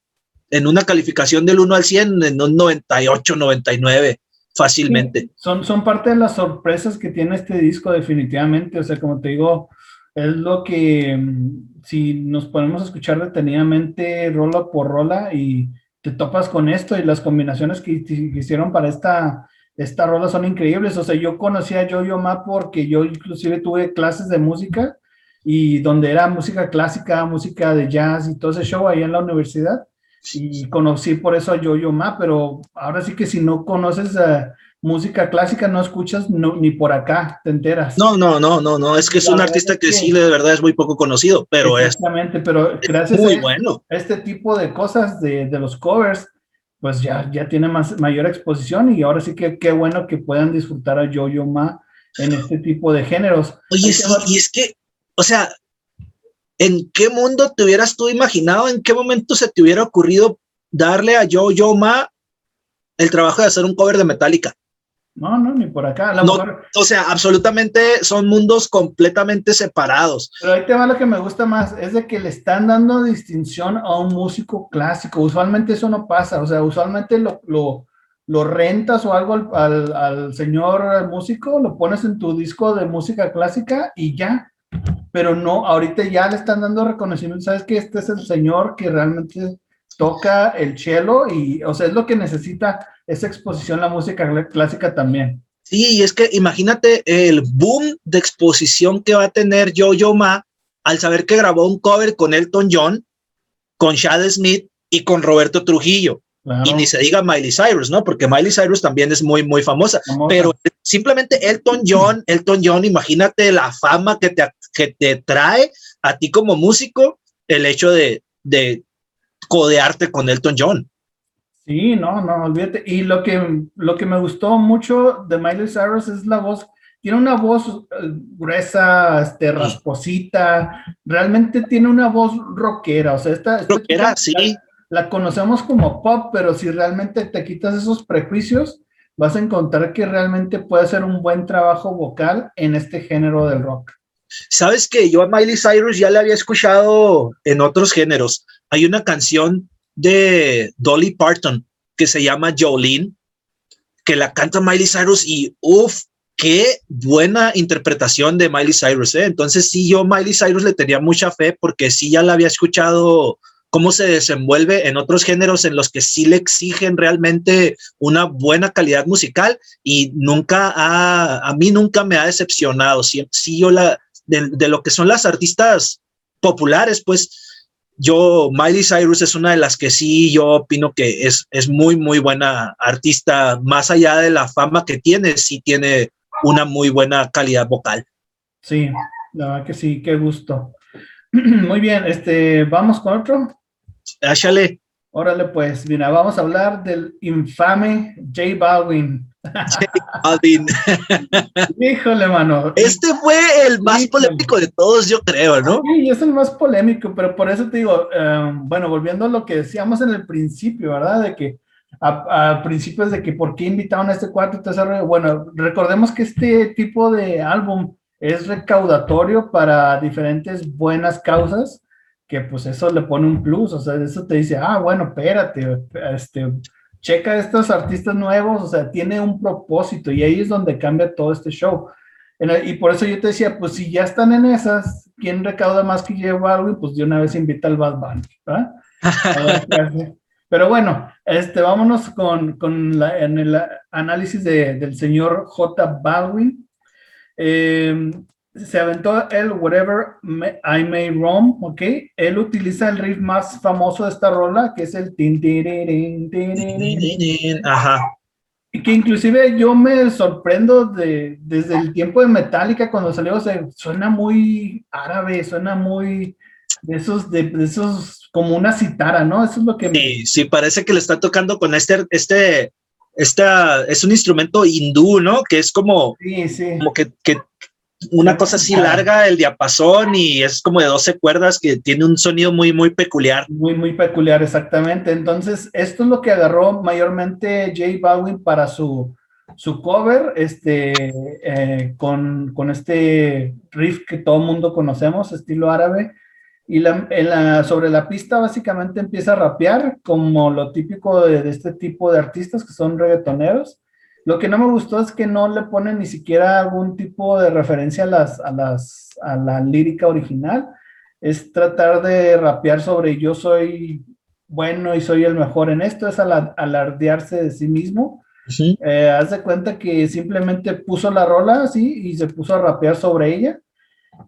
en una calificación del 1 al 100 en un 98 99 fácilmente. Son son parte de las sorpresas que tiene este disco definitivamente. O sea como te digo es lo que mm, si nos ponemos a escuchar detenidamente rola por rola y te topas con esto y las combinaciones que, hicieron para esta, esta rola son increíbles. O sea, yo conocí a Yo-Yo Ma porque yo inclusive tuve clases de música y donde era música clásica, música de jazz y todo ese show ahí en la universidad. Y conocí por eso a Yo-Yo Ma, pero ahora sí que si no conoces a música clásica no escuchas ni por acá, te enteras. No, no, no, no, no, es que es un artista que, sí de verdad es muy poco conocido, pero Exactamente, pero gracias muy a bueno. este tipo de cosas de, de, los covers, pues ya, ya tiene más, mayor exposición y ahora sí que qué bueno que puedan disfrutar a Yo-Yo Ma en este tipo de géneros. Oye, sí, y es que, o sea, ¿en qué mundo te hubieras tú imaginado, en qué momento se te hubiera ocurrido darle a Yo-Yo Ma el trabajo de hacer un cover de Metallica? No, no, ni por acá. O sea, absolutamente son mundos completamente separados. Pero ahí te va lo que me gusta más, es de que le están dando distinción a un músico clásico. Usualmente eso no pasa, o sea, usualmente lo, lo, lo rentas o algo al, al, señor músico, lo pones en tu disco de música clásica y ya. Pero no, ahorita ya le están dando reconocimiento. Sabes que este es el señor que realmente toca el cello y, o sea, es lo que necesita esa exposición la música clásica también. Sí, y es que imagínate el boom de exposición que va a tener Yo-Yo Ma al saber que grabó un cover con Elton John, con Chad Smith y con Roberto Trujillo. Y ni se diga Miley Cyrus, ¿no? Porque Miley Cyrus también es muy, muy famosa. Pero simplemente Elton John, Elton John, imagínate la fama que te, que te trae a ti como músico el hecho de, de codearte con Elton John. Sí, no, no, olvídate. Y lo que, lo que me gustó mucho de Miley Cyrus es la voz. Tiene una voz eh, gruesa, este, rasposita. Realmente tiene una voz rockera. O sea, esta, rockera, sí. La, conocemos como pop, pero si realmente te quitas esos prejuicios, vas a encontrar que realmente puede ser un buen trabajo vocal en este género del rock. Sabes que yo a Miley Cyrus ya la había escuchado en otros géneros hay una canción de Dolly Parton que se llama Jolene, que la canta Miley Cyrus y uff, qué buena interpretación de Miley Cyrus. ¿eh? Entonces sí, yo Miley Cyrus le tenía mucha fe porque sí ya la había escuchado cómo se desenvuelve en otros géneros en los que sí le exigen realmente una buena calidad musical y nunca ha, a mí nunca me ha decepcionado. Sí, sí yo la, de, de lo que son las artistas populares, pues yo, Miley Cyrus es una de las que sí, yo opino que es, es muy, muy buena artista, más allá de la fama que tiene, sí tiene una muy buena calidad vocal. Sí, la verdad que sí, qué gusto. Muy bien, este, vamos con otro. Échale. Órale, pues, mira, vamos a hablar del infame J Balvin. Híjole, mano. Este fue el más polémico de todos, yo creo, ¿no? Sí, es el más polémico, pero por eso te digo, em, bueno, volviendo a lo que decíamos en el principio, ¿verdad? De que a, principios de que por qué invitaron a este cuarto tesoro. Bueno, recordemos que este tipo de álbum es recaudatorio para diferentes buenas causas, que pues eso le pone un plus, o sea, eso te dice, ah, bueno, espérate, este, checa estos artistas nuevos, o sea, tiene un propósito y ahí es donde cambia todo este show. Y por eso yo te decía, pues si ya están en esas, ¿quién recauda más que J Balvin? Pues de una vez invita al Bad Bunny, ¿verdad? Pero bueno, este, vámonos con, con la, en el análisis de, del señor J. Baldwin. Eh, se aventó el Whatever I May Roam, ¿ok? Él utiliza el riff más famoso de esta rola, que es el tin, tin, tin, Ajá. Que inclusive yo me sorprendo de, desde el tiempo de Metallica cuando salió, se suena muy árabe, suena muy de esos, de, de esos como una citara, ¿no? Eso es lo que... Sí, sí, parece que le está tocando con este, este, esta, es un instrumento hindú, ¿no? Que es como, sí, sí. como que, que una cosa así larga, el diapasón, y es como de 12 cuerdas que tiene un sonido muy, muy peculiar. Muy, muy peculiar, exactamente. Entonces, esto es lo que agarró mayormente J Balvin para su, su cover, este, eh, con, con, este riff que todo el mundo conocemos, estilo árabe, y la, sobre la pista básicamente empieza a rapear como lo típico de, este tipo de artistas que son reggaetoneros. Lo que no me gustó es que no le ponen ni siquiera algún tipo de referencia a, las, a, las, a la lírica original. Es tratar de rapear sobre yo soy bueno y soy el mejor en esto, es alardearse de sí mismo. Eh, haz de cuenta que simplemente puso la rola así y se puso a rapear sobre ella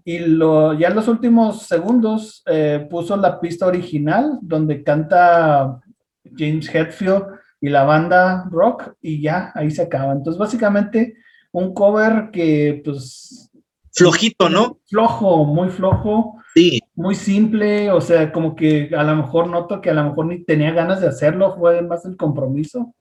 y lo, ya en los últimos segundos eh, puso la pista original donde canta James Hetfield y la banda rock y ya ahí se acaba. Entonces básicamente un cover que pues... Flojito, ¿no? Flojo, muy flojo. Sí. Muy simple, o sea, como que a lo mejor noto que a lo mejor ni tenía ganas de hacerlo, fue más el compromiso.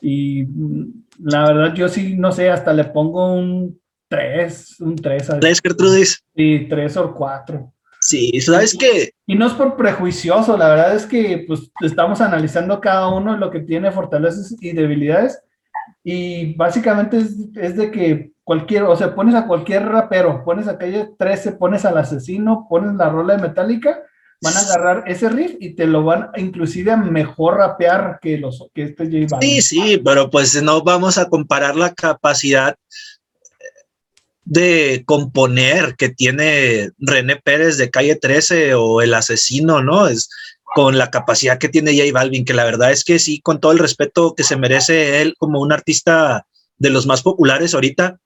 Y mm, la verdad yo sí, no sé, hasta le pongo un tres, un tres. ¿Tres, Gertrudis? Sí, tres o cuatro. Sí, ¿sabes qué? Y no es por prejuicioso, la verdad es que pues estamos analizando cada uno lo que tiene fortalezas y debilidades y básicamente es, de que cualquier, o sea, pones a cualquier rapero, pones a calle 13, pones al asesino, pones la rola de Metallica, van a agarrar ese riff y te lo van inclusive a mejor rapear que los que este J Balvin. Sí, sí, pero pues no vamos a comparar la capacidad de componer que tiene René Pérez de Calle 13 o El Asesino, ¿no? Es con la capacidad que tiene J Balvin, que la verdad es que sí, con todo el respeto que se merece él como un artista de los más populares ahorita,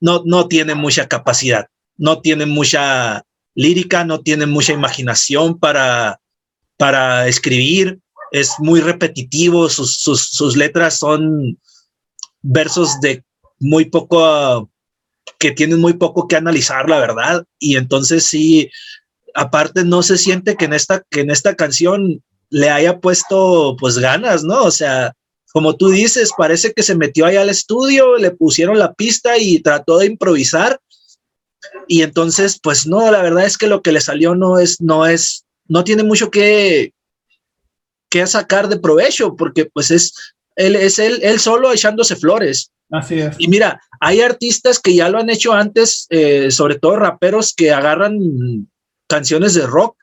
no, no tiene mucha capacidad, no tiene mucha lírica, no tiene mucha imaginación para, para escribir, es muy repetitivo, sus, sus letras son versos de muy poco que tienen muy poco que analizar, la verdad. Y entonces sí, aparte no se siente que en esta, que en esta canción le haya puesto pues ganas, ¿no? O sea, como tú dices, parece que se metió ahí al estudio, le pusieron la pista y trató de improvisar. Y entonces, pues no, la verdad es que lo que le salió no es, no es, no tiene mucho que, que sacar de provecho, porque pues es, él es él, él solo echándose flores. Así es. Y mira, hay artistas que ya lo han hecho antes, eh, sobre todo raperos que agarran canciones de rock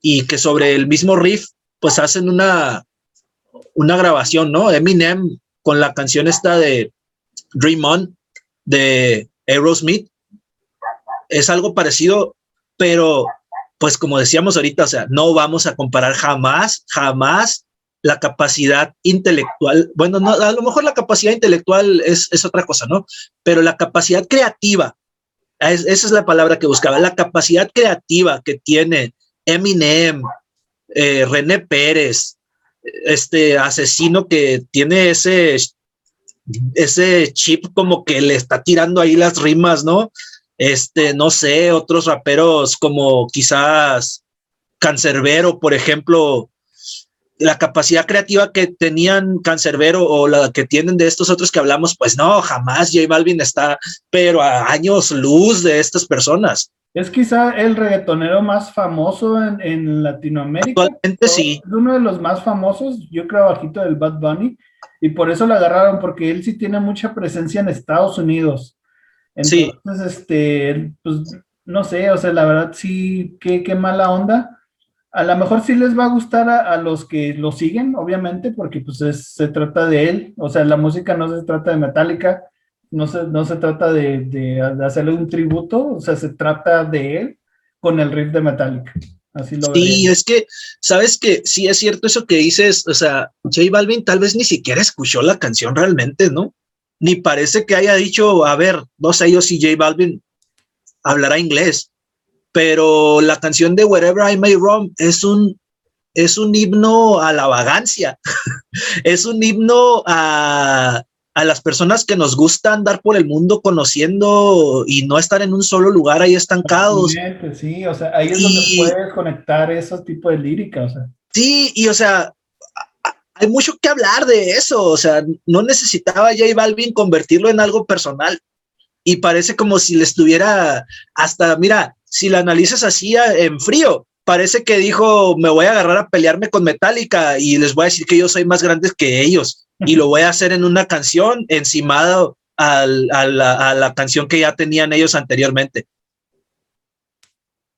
y que sobre el mismo riff, pues hacen una, una grabación, ¿no? Eminem con la canción esta de Dream On de Aerosmith. Es algo parecido, pero pues como decíamos ahorita, o sea, no vamos a comparar jamás, jamás la capacidad intelectual, bueno, no, a lo mejor la capacidad intelectual es, es otra cosa, ¿no? Pero la capacidad creativa, esa es la palabra que buscaba, la capacidad creativa que tiene Eminem, eh, René Pérez, este asesino que tiene ese, ese chip como que le está tirando ahí las rimas, ¿no? Este, no sé, otros raperos como quizás Cancerbero, por ejemplo, la capacidad creativa que tenían Cancerbero o la que tienen de estos otros que hablamos, pues no, jamás J Balvin está, pero a años luz de estas personas. Es quizá el reggaetonero más famoso en, Latinoamérica. Actualmente sí. Es uno de los más famosos, yo creo, bajito del Bad Bunny, y por eso lo agarraron, porque él sí tiene mucha presencia en Estados Unidos. Entonces, sí. este, pues, no sé, o sea, la verdad sí, qué, qué mala onda a lo mejor sí les va a gustar a, los que lo siguen, obviamente, porque pues se trata de él, o sea, la música no se trata de Metallica, no se, no se trata de, de, hacerle un tributo, o sea, se trata de él con el riff de Metallica. Así lo sí, es que, sabes que sí es cierto eso que dices, o sea, J Balvin tal vez ni siquiera escuchó la canción realmente, ¿no? Ni parece que haya dicho, a ver, no sé yo si J Balvin hablará inglés, pero la canción de Wherever I May Roam es un, es un himno a la vagancia, es un himno a, a las personas que nos gusta andar por el mundo conociendo y no estar en un solo lugar ahí estancados. Sí, o sea, ahí es donde puedes conectar esos tipos de lírica, o sea. Sí, y o sea, hay mucho que hablar de eso, o sea, no necesitaba J Balvin convertirlo en algo personal y parece como si le estuviera hasta, mira, si la analizas así en frío, parece que dijo, me voy a agarrar a pelearme con Metallica y les voy a decir que yo soy más grande que ellos y lo voy a hacer en una canción encimado a, la, canción que ya tenían ellos anteriormente.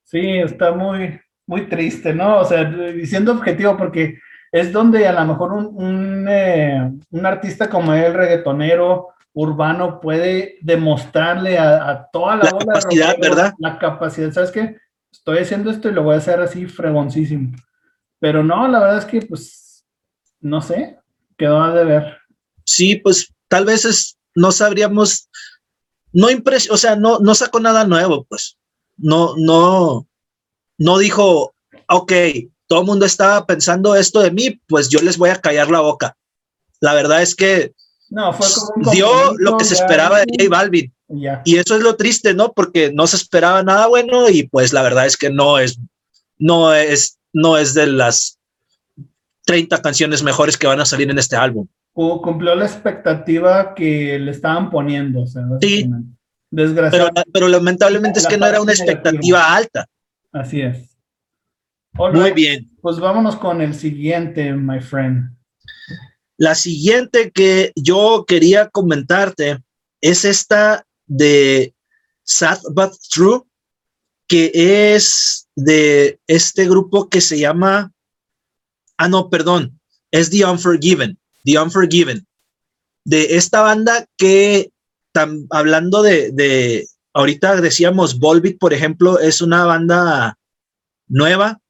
Sí, está muy, muy triste, ¿no? O sea, diciendo objetivo, porque es donde a lo mejor un, un, eh, artista como el reggaetonero, urbano puede demostrarle a, toda la, capacidad, ¿verdad? La capacidad, ¿sabes qué? Estoy haciendo esto y lo voy a hacer así fregoncísimo. Pero no, la verdad es que, pues, no sé, quedó a deber. Sí, pues tal vez es, no sabríamos, no impresión, o sea, no, no sacó nada nuevo, pues. No, no, no dijo, ok, todo el mundo estaba pensando esto de mí, pues yo les voy a callar la boca. La verdad es que no, fue como dio lo que se esperaba de J Balvin. Y eso es lo triste, ¿no? Porque no se esperaba nada bueno y pues la verdad es que no es, no es, no es de las 30 canciones mejores que van a salir en este álbum. cumplió la expectativa que le estaban poniendo. sí. Desgraciadamente. Pero, lamentablemente es que no era una expectativa alta. Así es. Muy bien. Pues vámonos con el siguiente, my friend. La siguiente que yo quería comentarte es esta de Sad But True, que es de este grupo que se llama, ah, no, perdón, es The Unforgiven, The Unforgiven, de esta banda que, hablando de, de, ahorita decíamos Volbeat, por ejemplo, es una banda nueva,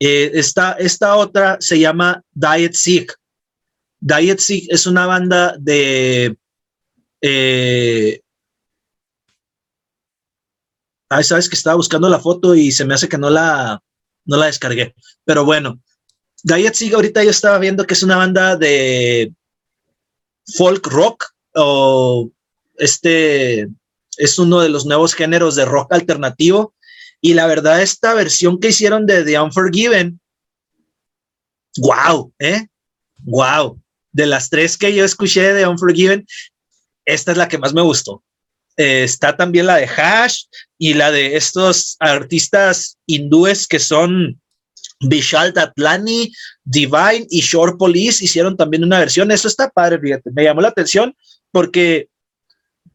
eh, esta, otra se llama Diet Sick. Diet Sick es una banda de... Eh, ay, sabes que estaba buscando la foto y se me hace que no la, no la descargué. Pero bueno, Diet Sick ahorita yo estaba viendo que es una banda de folk rock o este es uno de los nuevos géneros de rock alternativo y la verdad, esta versión que hicieron de The Unforgiven, wow, ¿eh? Wow. De las tres que yo escuché de Unforgiven, esta es la que más me gustó. Eh, está también la de Hash y la de estos artistas hindúes que son Vishal Datlani, Divine y Shore Police hicieron también una versión. Eso está padre, fíjate. Me llamó la atención porque,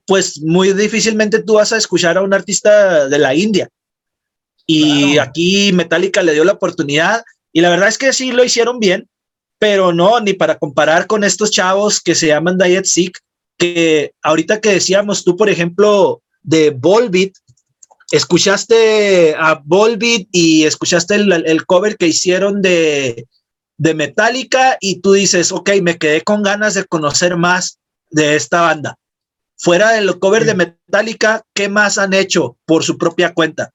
pues, muy difícilmente tú vas a escuchar a un artista de la India. Y aquí Metallica le dio la oportunidad y la verdad es que sí lo hicieron bien, pero no, ni para comparar con estos chavos que se llaman Diet Sick, que ahorita que decíamos tú, por ejemplo, de Volbeat, escuchaste a Volbeat y escuchaste el, cover que hicieron de, de Metallica y tú dices, ok, me quedé con ganas de conocer más de esta banda. Fuera del cover de Metallica, ¿qué más han hecho por su propia cuenta?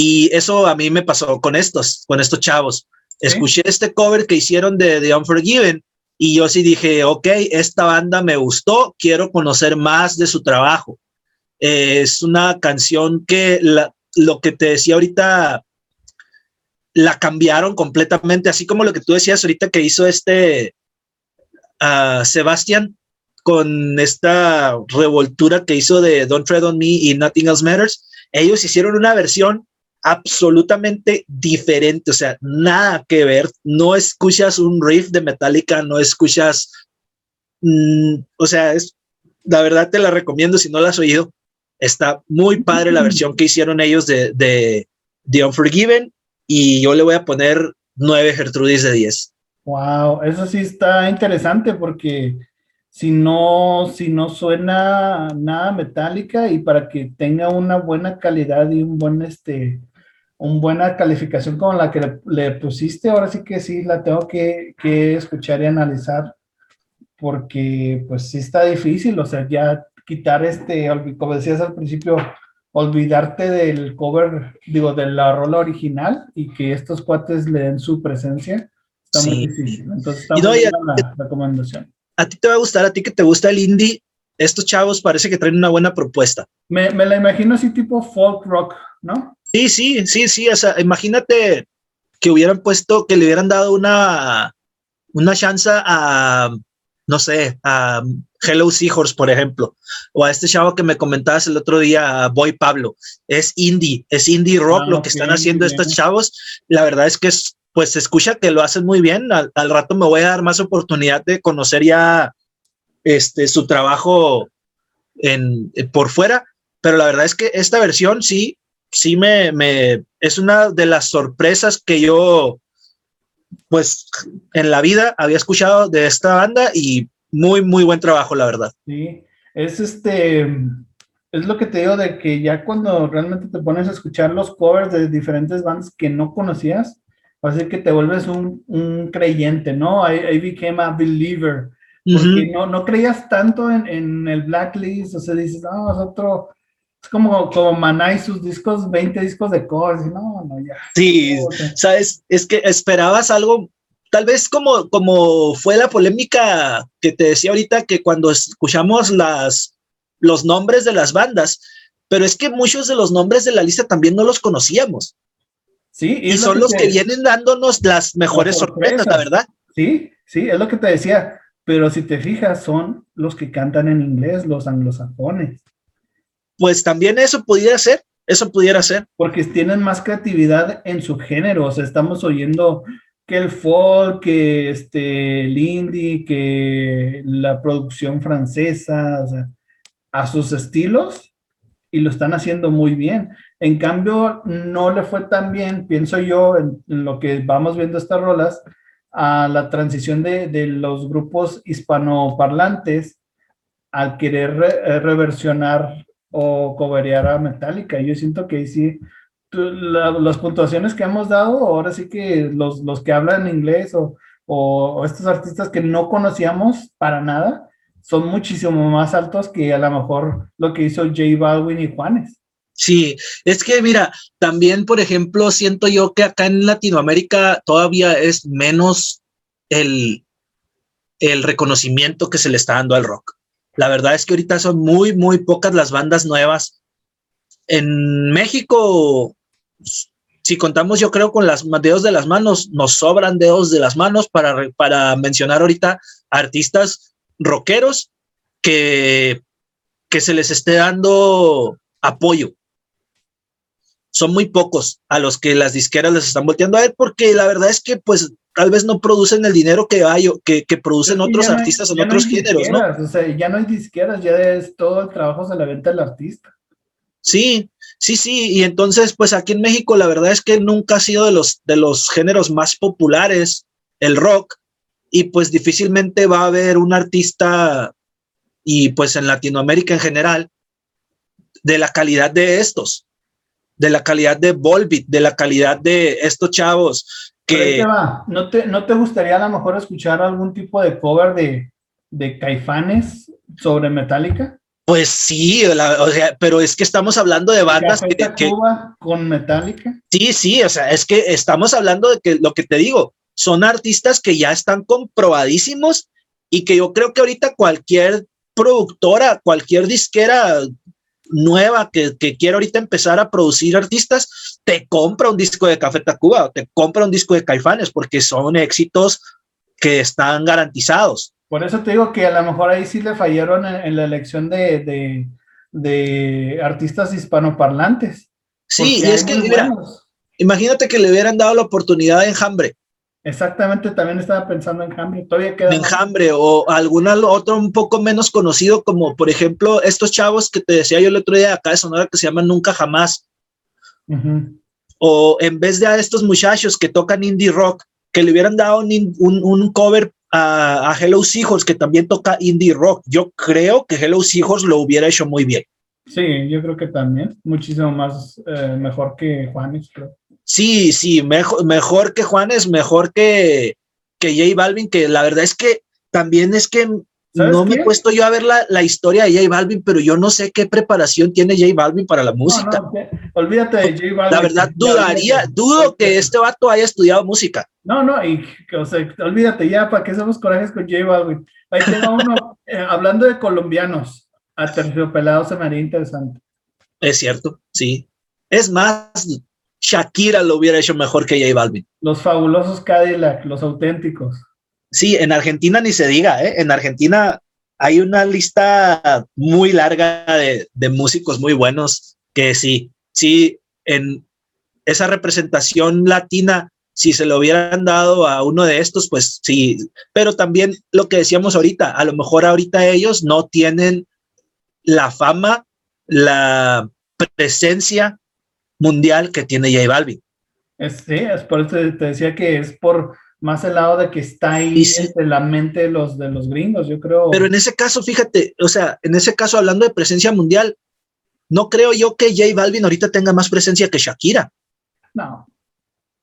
Y eso a mí me pasó con estos, con estos chavos. Escuché este cover que hicieron de The Unforgiven y yo sí dije, ok, esta banda me gustó, quiero conocer más de su trabajo. es una canción que lo que te decía ahorita la cambiaron completamente, así como lo que tú decías ahorita que hizo este uh, Sebastián con esta revoltura que hizo de Don't Tread on Me y Nothing Else Matters ellos hicieron una versión absolutamente diferente, o sea, nada que ver. No escuchas un riff de Metallica, no escuchas, mm, o sea, es, la verdad te la recomiendo si no la has oído. Está muy padre la versión que hicieron ellos de, de, The Unforgiven y yo le voy a poner 9 Gertrudis de 10. Wow, eso sí está interesante porque si no, si no suena nada metálica y para que tenga una buena calidad y un buen este, una buena calificación como la que le, pusiste, ahora sí que sí la tengo que, que, escuchar y analizar porque pues sí está difícil, o sea, ya quitar este, como decías al principio, olvidarte del cover, digo, de la rola original y que estos cuates le den su presencia, está muy difícil. Entonces, está muy la recomendación. A ti te va a gustar, a ti que te gusta el indie, estos chavos parece que traen una buena propuesta. Me, me la imagino así tipo folk rock, ¿no? Sí, sí, sí, sí, o sea, imagínate que hubieran puesto, que le hubieran dado una, una chance a, no sé, a Hello Seahorse, por ejemplo, o a este chavo que me comentabas el otro día, Boy Pablo. Es indie, es indie rock ah, lo que están haciendo estos chavos. La verdad es que es, pues se escucha que lo hacen muy bien. Al, rato me voy a dar más oportunidad de conocer ya este, su trabajo en, por fuera, pero la verdad es que esta versión sí, sí me, me, es una de las sorpresas que yo, pues en la vida había escuchado de esta banda y muy, muy buen trabajo, la verdad. Sí, es este, es lo que te digo de que ya cuando realmente te pones a escuchar los covers de diferentes bandas que no conocías, va a ser que te vuelves un, un creyente, ¿no? I, became a believer. Porque no, no creías tanto en, en, el blacklist, o sea, dices, no, es otro, es como, como Maná y sus discos, 20 discos de covers, no, no, ya. Sí, sabes, es que esperabas algo tal vez como, como fue la polémica que te decía ahorita, que cuando escuchamos las, los nombres de las bandas, pero es que muchos de los nombres de la lista también no los conocíamos. Sí, y, son los que vienen dándonos las mejores sorpresas, la verdad. Sí, sí, es lo que te decía. Pero si te fijas, son los que cantan en inglés, los anglosajones. Pues también eso pudiera ser, eso pudiera ser. Porque tienen más creatividad en su género. O sea, estamos oyendo que el folk, que este, el indie, que la producción francesa, o sea, a sus estilos y lo están haciendo muy bien. En cambio, no le fue tan bien, pienso yo, en, lo que vamos viendo estas rolas, a la transición de, los grupos hispanoparlantes al querer eh, reversionar o coberear a Metallica. Yo siento que ahí sí las puntuaciones que hemos dado, ahora sí que los, los que hablan inglés o, o, estos artistas que no conocíamos para nada, son muchísimo más altos que a lo mejor lo que hizo J Balvin y Juanes. Sí, es que mira, también, por ejemplo, siento yo que acá en Latinoamérica todavía es menos el, el reconocimiento que se le está dando al rock. La verdad es que ahorita son muy, muy pocas las bandas nuevas. En México si contamos, yo creo, con las dedos de las manos, nos sobran dedos de las manos para, para mencionar ahorita artistas rockeros que, que se les esté dando apoyo. Son muy pocos a los que las disqueras les están volteando a ver porque la verdad es que pues tal vez no producen el dinero que hay que, que producen otros artistas en otros géneros, ¿no? O sea, ya no hay disqueras, ya es todo el trabajo se la venta del artista. Sí, Sí, sí, y entonces, pues aquí en México la verdad es que nunca ha sido de los, de los géneros más populares el rock, y pues difícilmente va a haber un artista, y pues en Latinoamérica en general, de la calidad de estos, de la calidad de Volbeat, de la calidad de estos chavos que... ¿No te, ¿No te gustaría a lo mejor escuchar algún tipo de cover de, de Caifanes sobre Metallica? Pues sí, o sea, pero es que estamos hablando de bandas que, con Metallica. Sí, sí, o sea, es que estamos hablando de que lo que te digo, son artistas que ya están comprobadísimos y que yo creo que ahorita cualquier productora, cualquier disquera nueva que, que quiera ahorita empezar a producir artistas, te compra un disco de Café Tacuba o te compra un disco de Caifanes porque son éxitos que están garantizados. Por eso te digo que a lo mejor ahí sí le fallaron en, la elección de, de, artistas hispanoparlantes. Sí, y es que, mira, imagínate que le hubieran dado la oportunidad de Enjambre. Exactamente, también estaba pensando en Enjambre. Todavía queda. Enjambre o algún otro un poco menos conocido, como por ejemplo estos chavos que te decía yo el otro día acá de Sonora que se llaman Nunca Jamás. O en vez de a estos muchachos que tocan indie rock, que le hubieran dado un, un, cover a, Hello Seahorse, que también toca indie rock. Yo creo que Hello Seahorse lo hubiera hecho muy bien. Sí, yo creo que también. Muchísimo más eh, mejor que Juanes, creo. Sí, sí, mejor, mejor que Juanes, mejor que, que J Balvin, que la verdad es que también es que no me he puesto yo a ver la, historia de J Balvin, pero yo no sé qué preparación tiene J Balvin para la música. olvídate de J Balvin. La verdad, dudaría, dudo que este vato haya estudiado música. No, no, y o sea, olvídate ya, ¿para qué somos corajes con J Balvin? Ahí tengo uno, eh, hablando de colombianos, a terciopelado se me haría interesante. Es cierto, sí. Es más, Shakira lo hubiera hecho mejor que J Balvin. Los fabulosos Cadillac, los auténticos. Sí, en Argentina ni se diga, ¿eh? En Argentina hay una lista muy larga de, músicos muy buenos que sí, sí, en esa representación latina, si se lo hubieran dado a uno de estos, pues sí, pero también lo que decíamos ahorita, a lo mejor ahorita ellos no tienen la fama, la presencia mundial que tiene J Balvin. sí, es por eso te decía que es por más el lado de que está ahí en la mente de los, de los gringos, yo creo. Pero en ese caso, fíjate, o sea, en ese caso, hablando de presencia mundial, no creo yo que J Balvin ahorita tenga más presencia que Shakira. No.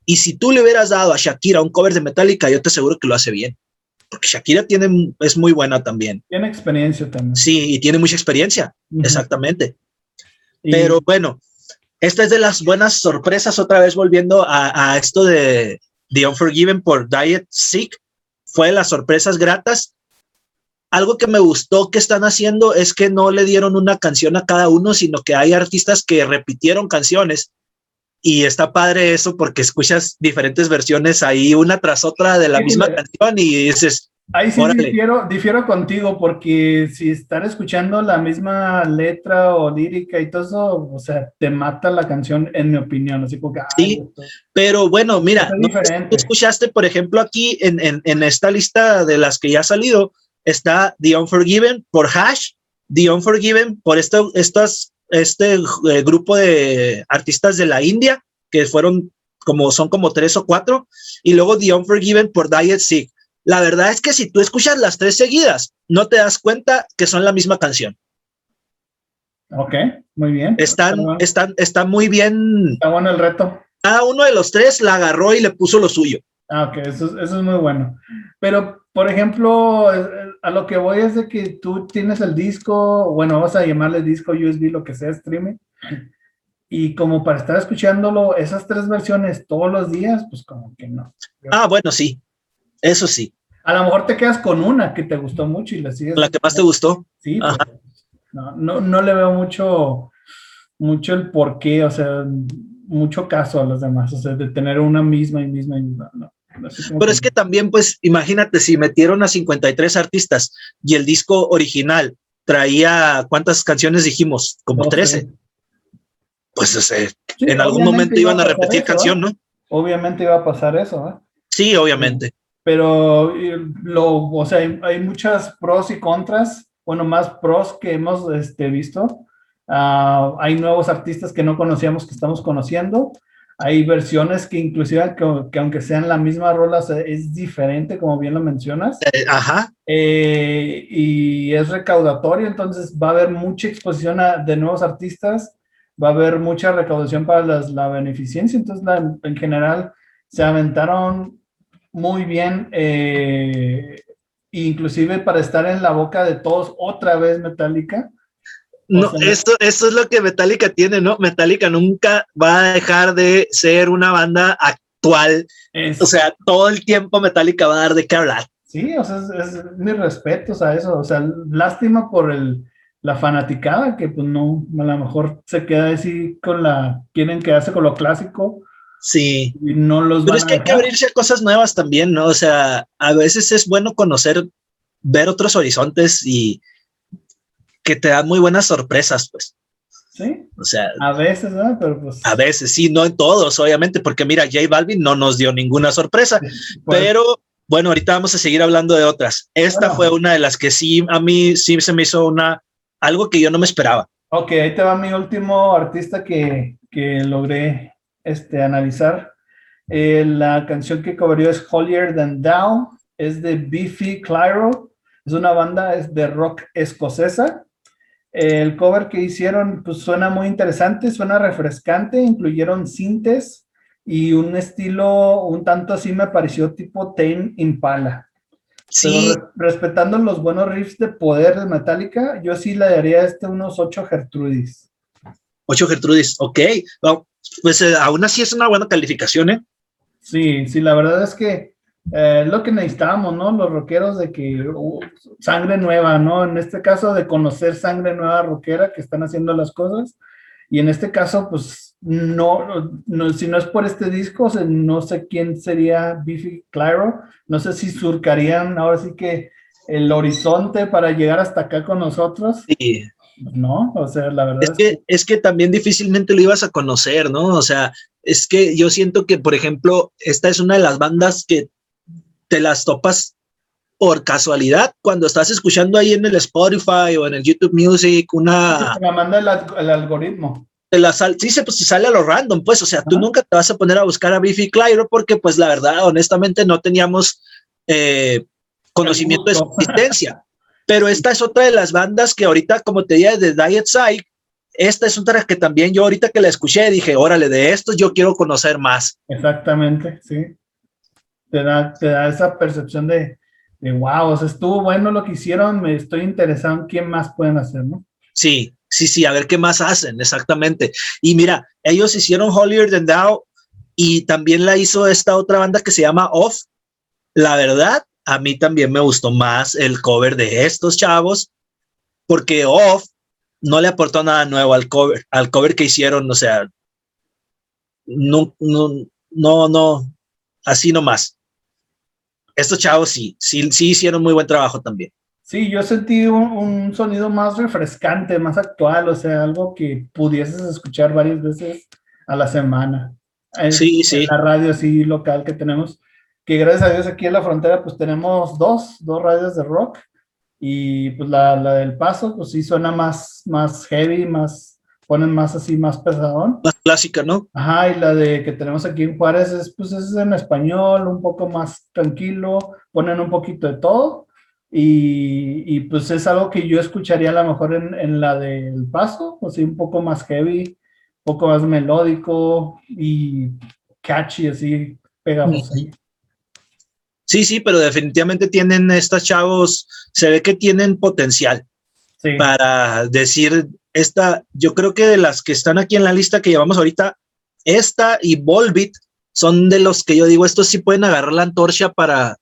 Y si tú le hubieras dado a Shakira un cover de Metallica, yo te aseguro que lo hace bien. Porque Shakira tiene, es muy buena también. Tiene experiencia también. Sí, y tiene mucha experiencia, exactamente. Pero bueno, esta es de las buenas sorpresas, otra vez volviendo a esto de, The Unforgiven por Diet Sick fue de las sorpresas gratas. Algo que me gustó que están haciendo es que no le dieron una canción a cada uno, sino que hay artistas que repitieron canciones. Y está padre eso porque escuchas diferentes versiones ahí una tras otra de la misma canción y dices, Ahí sí difiero, difiero, contigo, porque si están escuchando la misma letra o lírica y todo eso, o sea, te mata la canción, en mi opinión. Así como sí, pero bueno, mira, no, escuchaste, por ejemplo, aquí en, en, en, esta lista de las que ya ha salido, está The Unforgiven por Hash, The Unforgiven por esto, estas, este eh, grupo de artistas de la India, que fueron como, son como tres o cuatro, y luego The Unforgiven por Diet Sick la verdad es que si tú escuchas las tres seguidas, no te das cuenta que son la misma canción. Ok, muy bien. Están, están, está muy bien. Está bueno el reto. Cada uno de los tres la agarró y le puso lo suyo. Ah, ok, eso, eso es muy bueno. Pero, por ejemplo, a lo que voy es de que tú tienes el disco, bueno, vas a llamarle disco USB, lo que sea, streaming, y como para estar escuchándolo, esas tres versiones todos los días, pues como que no. Ah, bueno, sí. Eso sí. A lo mejor te quedas con una que te gustó mucho y la sigues. La que más te gustó. Sí. No, no, no, le veo mucho, mucho el porqué, o sea, mucho caso a los demás, o sea, de tener una misma y misma y misma. No, Pero es que también, pues, imagínate, si metieron a 53 artistas y el disco original traía, ¿cuántas canciones dijimos? Como 13. Pues, o sea, en algún momento iban a repetir canción, ¿no? Obviamente iba a pasar eso, ¿eh? Sí, obviamente pero lo, o sea, hay, muchas pros y contras, bueno, más pros que hemos este, visto. Ah, hay nuevos artistas que no conocíamos que estamos conociendo. Hay versiones que inclusive, que, aunque sean la misma rola, es diferente, como bien lo mencionas. Eh, ajá. Eh, y es recaudatorio, entonces va a haber mucha exposición de nuevos artistas, va a haber mucha recaudación para la beneficencia, entonces en general se aventaron muy bien, eh, inclusive para estar en la boca de todos otra vez Metallica. No, esto, esto es lo que Metallica tiene, ¿no? Metallica nunca va a dejar de ser una banda actual. o sea, todo el tiempo Metallica va a dar de qué hablar. Sí, o sea, es, mi respeto a eso. O sea, lástima por el, la fanaticada que pues no, a lo mejor se queda así con la, quieren quedarse con lo clásico Sí. no los Pero es que hay que abrirse a cosas nuevas también, ¿no? O sea, a veces es bueno conocer, ver otros horizontes y que te dan muy buenas sorpresas, pues. Sí. O sea, a veces, ¿no? Pero pues. A veces, sí, no en todos, obviamente, porque mira, J Balvin no nos dio ninguna sorpresa, pero bueno, ahorita vamos a seguir hablando de otras. Esta fue una de las que sí, a mí sí se me hizo una, algo que yo no me esperaba. Ok, ahí te va mi último artista que, que logré este, analizar. Eh, la canción que coverió es Holier Than Thou, es de Biffy Clyro, es una banda es de rock escocesa. El cover que hicieron pues suena muy interesante, suena refrescante, incluyeron sintes y un estilo un tanto así me pareció tipo Tame Impala. Sí. respetando los buenos riffs de poder de Metallica, yo sí le daría a este unos 8 Gertrudis. 8 Gertrudis, ok. Pues eh, aún así es una buena calificación, ¿eh? Sí, sí, la verdad es que eh, lo que necesitábamos, ¿no? Los rockeros de que uh, sangre nueva, ¿no? En este caso de conocer sangre nueva rockera que están haciendo las cosas. Y en este caso, pues no, no si no es por este disco, no sé quién sería Biffy Clyro, no sé si surcarían ahora sí que el horizonte para llegar hasta acá con nosotros. Sí. No, o sea, la verdad. Es que, es que también difícilmente lo ibas a conocer, ¿no? O sea, es que yo siento que, por ejemplo, esta es una de las bandas que te las topas por casualidad cuando estás escuchando ahí en el Spotify o en el YouTube Music una... Me manda el, algoritmo. la sal, sí, se, pues, sale a lo random, pues, o sea, tú nunca te vas a poner a buscar a Biffy Clyro porque, pues, la verdad, honestamente, no teníamos eh, conocimiento de su existencia. Pero esta es otra de las bandas que ahorita, como te dije, de Diet Psych, esta es otra que también yo ahorita que la escuché dije, órale, de estos yo quiero conocer más. Exactamente, sí te da, te da esa percepción de, de, wow, o sea, estuvo bueno lo que hicieron, me estoy interesado en qué más pueden hacer, ¿no? Sí, sí, sí, a ver qué más hacen, exactamente. Y mira, ellos hicieron Holier Than Thou y también la hizo esta otra banda que se llama Off. La verdad, a mí también me gustó más el cover de estos chavos, porque Off no le aportó nada nuevo al cover, al cover que hicieron, o sea, no, no, no, no, así nomás. Estos chavos sí, sí, sí hicieron muy buen trabajo también. Sí, yo sentí un, sonido más refrescante, más actual, o sea, algo que pudieses escuchar varias veces a la semana. sí, sí. la radio así local que tenemos, que gracias a Dios aquí en la frontera pues tenemos dos, dos radios de rock y pues la, la del paso pues sí suena más, más heavy, más ponen más así, más pesadón. Más clásica, ¿no? Ajá, y la de que tenemos aquí en Juárez es, pues, es en español, un poco más tranquilo, ponen un poquito de todo. Y, y pues es algo que yo escucharía a lo mejor en, en la del paso, o sea, un poco más heavy, un poco más melódico y catchy, así, pegamos ahí. Sí, sí, pero definitivamente tienen estos chavos, se ve que tienen potencial para decir, esta, yo creo que de las que están aquí en la lista que llevamos ahorita, esta y Volbit son de los que yo digo, estos sí pueden agarrar la antorcha para,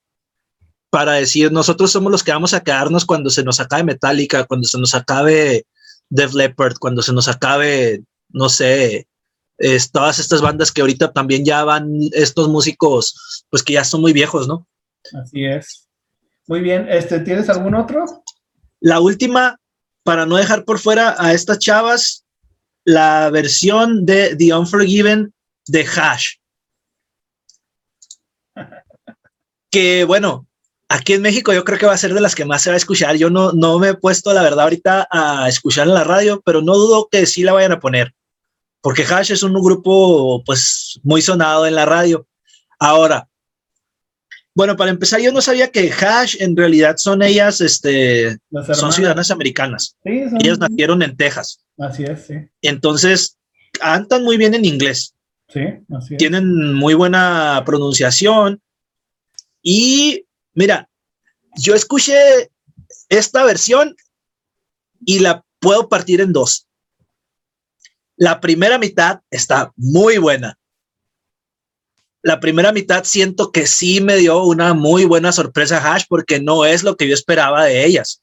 para decir, nosotros somos los que vamos a quedarnos cuando se nos acabe Metallica, cuando se nos acabe Def Leppard, cuando se nos acabe, no sé, todas estas bandas que ahorita también ya van, estos músicos, pues que ya son muy viejos, ¿no? Así es. Muy bien, este, ¿tienes algún otro? La última para no dejar por fuera a estas chavas, la versión de The Unforgiven de Hash. Que bueno, aquí en México yo creo que va a ser de las que más se va a escuchar. Yo no, no me he puesto, la verdad, ahorita a escuchar en la radio, pero no dudo que sí la vayan a poner. Porque Hash es un grupo, pues, muy sonado en la radio. Ahora, bueno, para empezar, yo no sabía que Hash en realidad son ellas, este, son ciudadanas americanas. Sí, Ellas nacieron en Texas. Así es, sí. Entonces, cantan muy bien en inglés. Sí, así es. Tienen muy buena pronunciación. Y mira, yo escuché esta versión y la puedo partir en dos. La primera mitad está muy buena la primera mitad siento que sí me dio una muy buena sorpresa Hash porque no es lo que yo esperaba de ellas.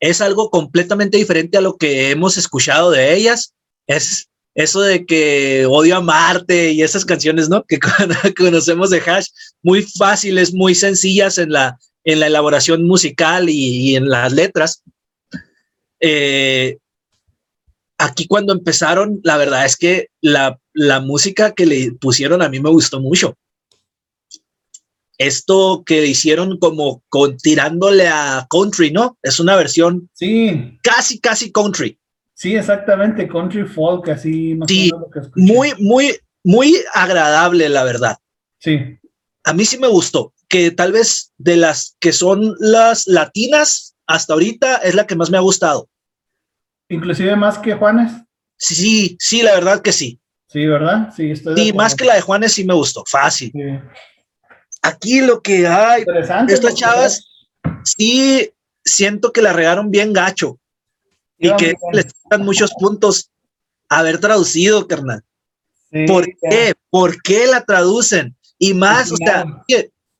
Es algo completamente diferente a lo que hemos escuchado de ellas. Es eso de que odio a Marte y esas canciones, ¿no? Que conocemos de Hash, muy fáciles, muy sencillas en la, en la elaboración musical y, en las letras. Eh, aquí cuando empezaron, la verdad es que la, música que le pusieron a mí me gustó mucho. Esto que hicieron como con, tirándole a country, ¿no? Es una versión sí. casi, casi country. Sí, exactamente, country folk, así. sí, muy, muy, muy agradable, la verdad. Sí. A mí sí me gustó, que tal vez de las que son las latinas hasta ahorita es la que más me ha gustado. Inclusive más que Juanes. Sí, sí, la verdad que sí. Sí, ¿verdad? Sí, estoy más que la de Juanes sí me gustó, fácil. Aquí lo que hay, estas chavas, sí siento que la regaron bien gacho y que les dan muchos puntos haber traducido, carnal. ¿Por qué? ¿Por qué la traducen? Y más, o sea,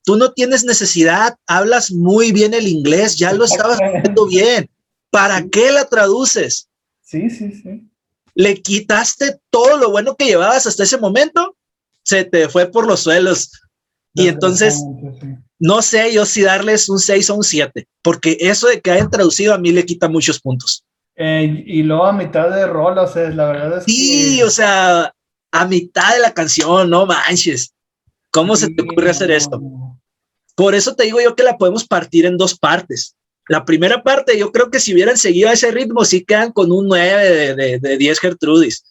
tú no tienes necesidad, hablas muy bien el inglés, ya lo estabas haciendo bien. ¿Para qué la traduces? Sí, sí, sí. Le quitaste todo lo bueno que llevabas hasta ese momento, se te fue por los suelos. Y entonces, no sé yo si darles un 6 o un 7, porque eso de que hayan traducido a mí le quita muchos puntos. Eh, y luego a mitad de rol, o sea, la verdad es sí, o sea, a mitad de la canción, no manches. ¿Cómo se te ocurre hacer esto? Por eso te digo yo que la podemos partir en dos partes. La primera parte, yo creo que si hubieran seguido ese ritmo, sí quedan con un 9 de, de, 10 Gertrudis.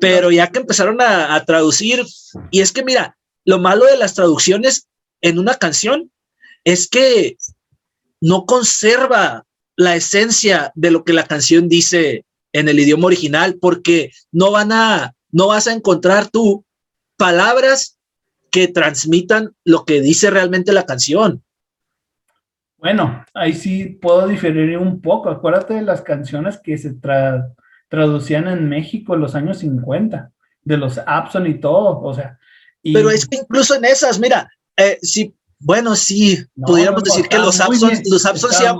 Pero ya que empezaron a, a traducir, y es que mira, lo malo de las traducciones en una canción es que no conserva la esencia de lo que la canción dice en el idioma original, porque no van a, no vas a encontrar tú palabras que transmitan lo que dice realmente la canción. Bueno, ahí sí puedo diferir un poco. Acuérdate de las canciones que se traducían en México en los años 50, de los Abson y todo, o sea. Pero es que incluso en esas, mira, eh, si bueno, sí, pudiéramos decir que los Absons, los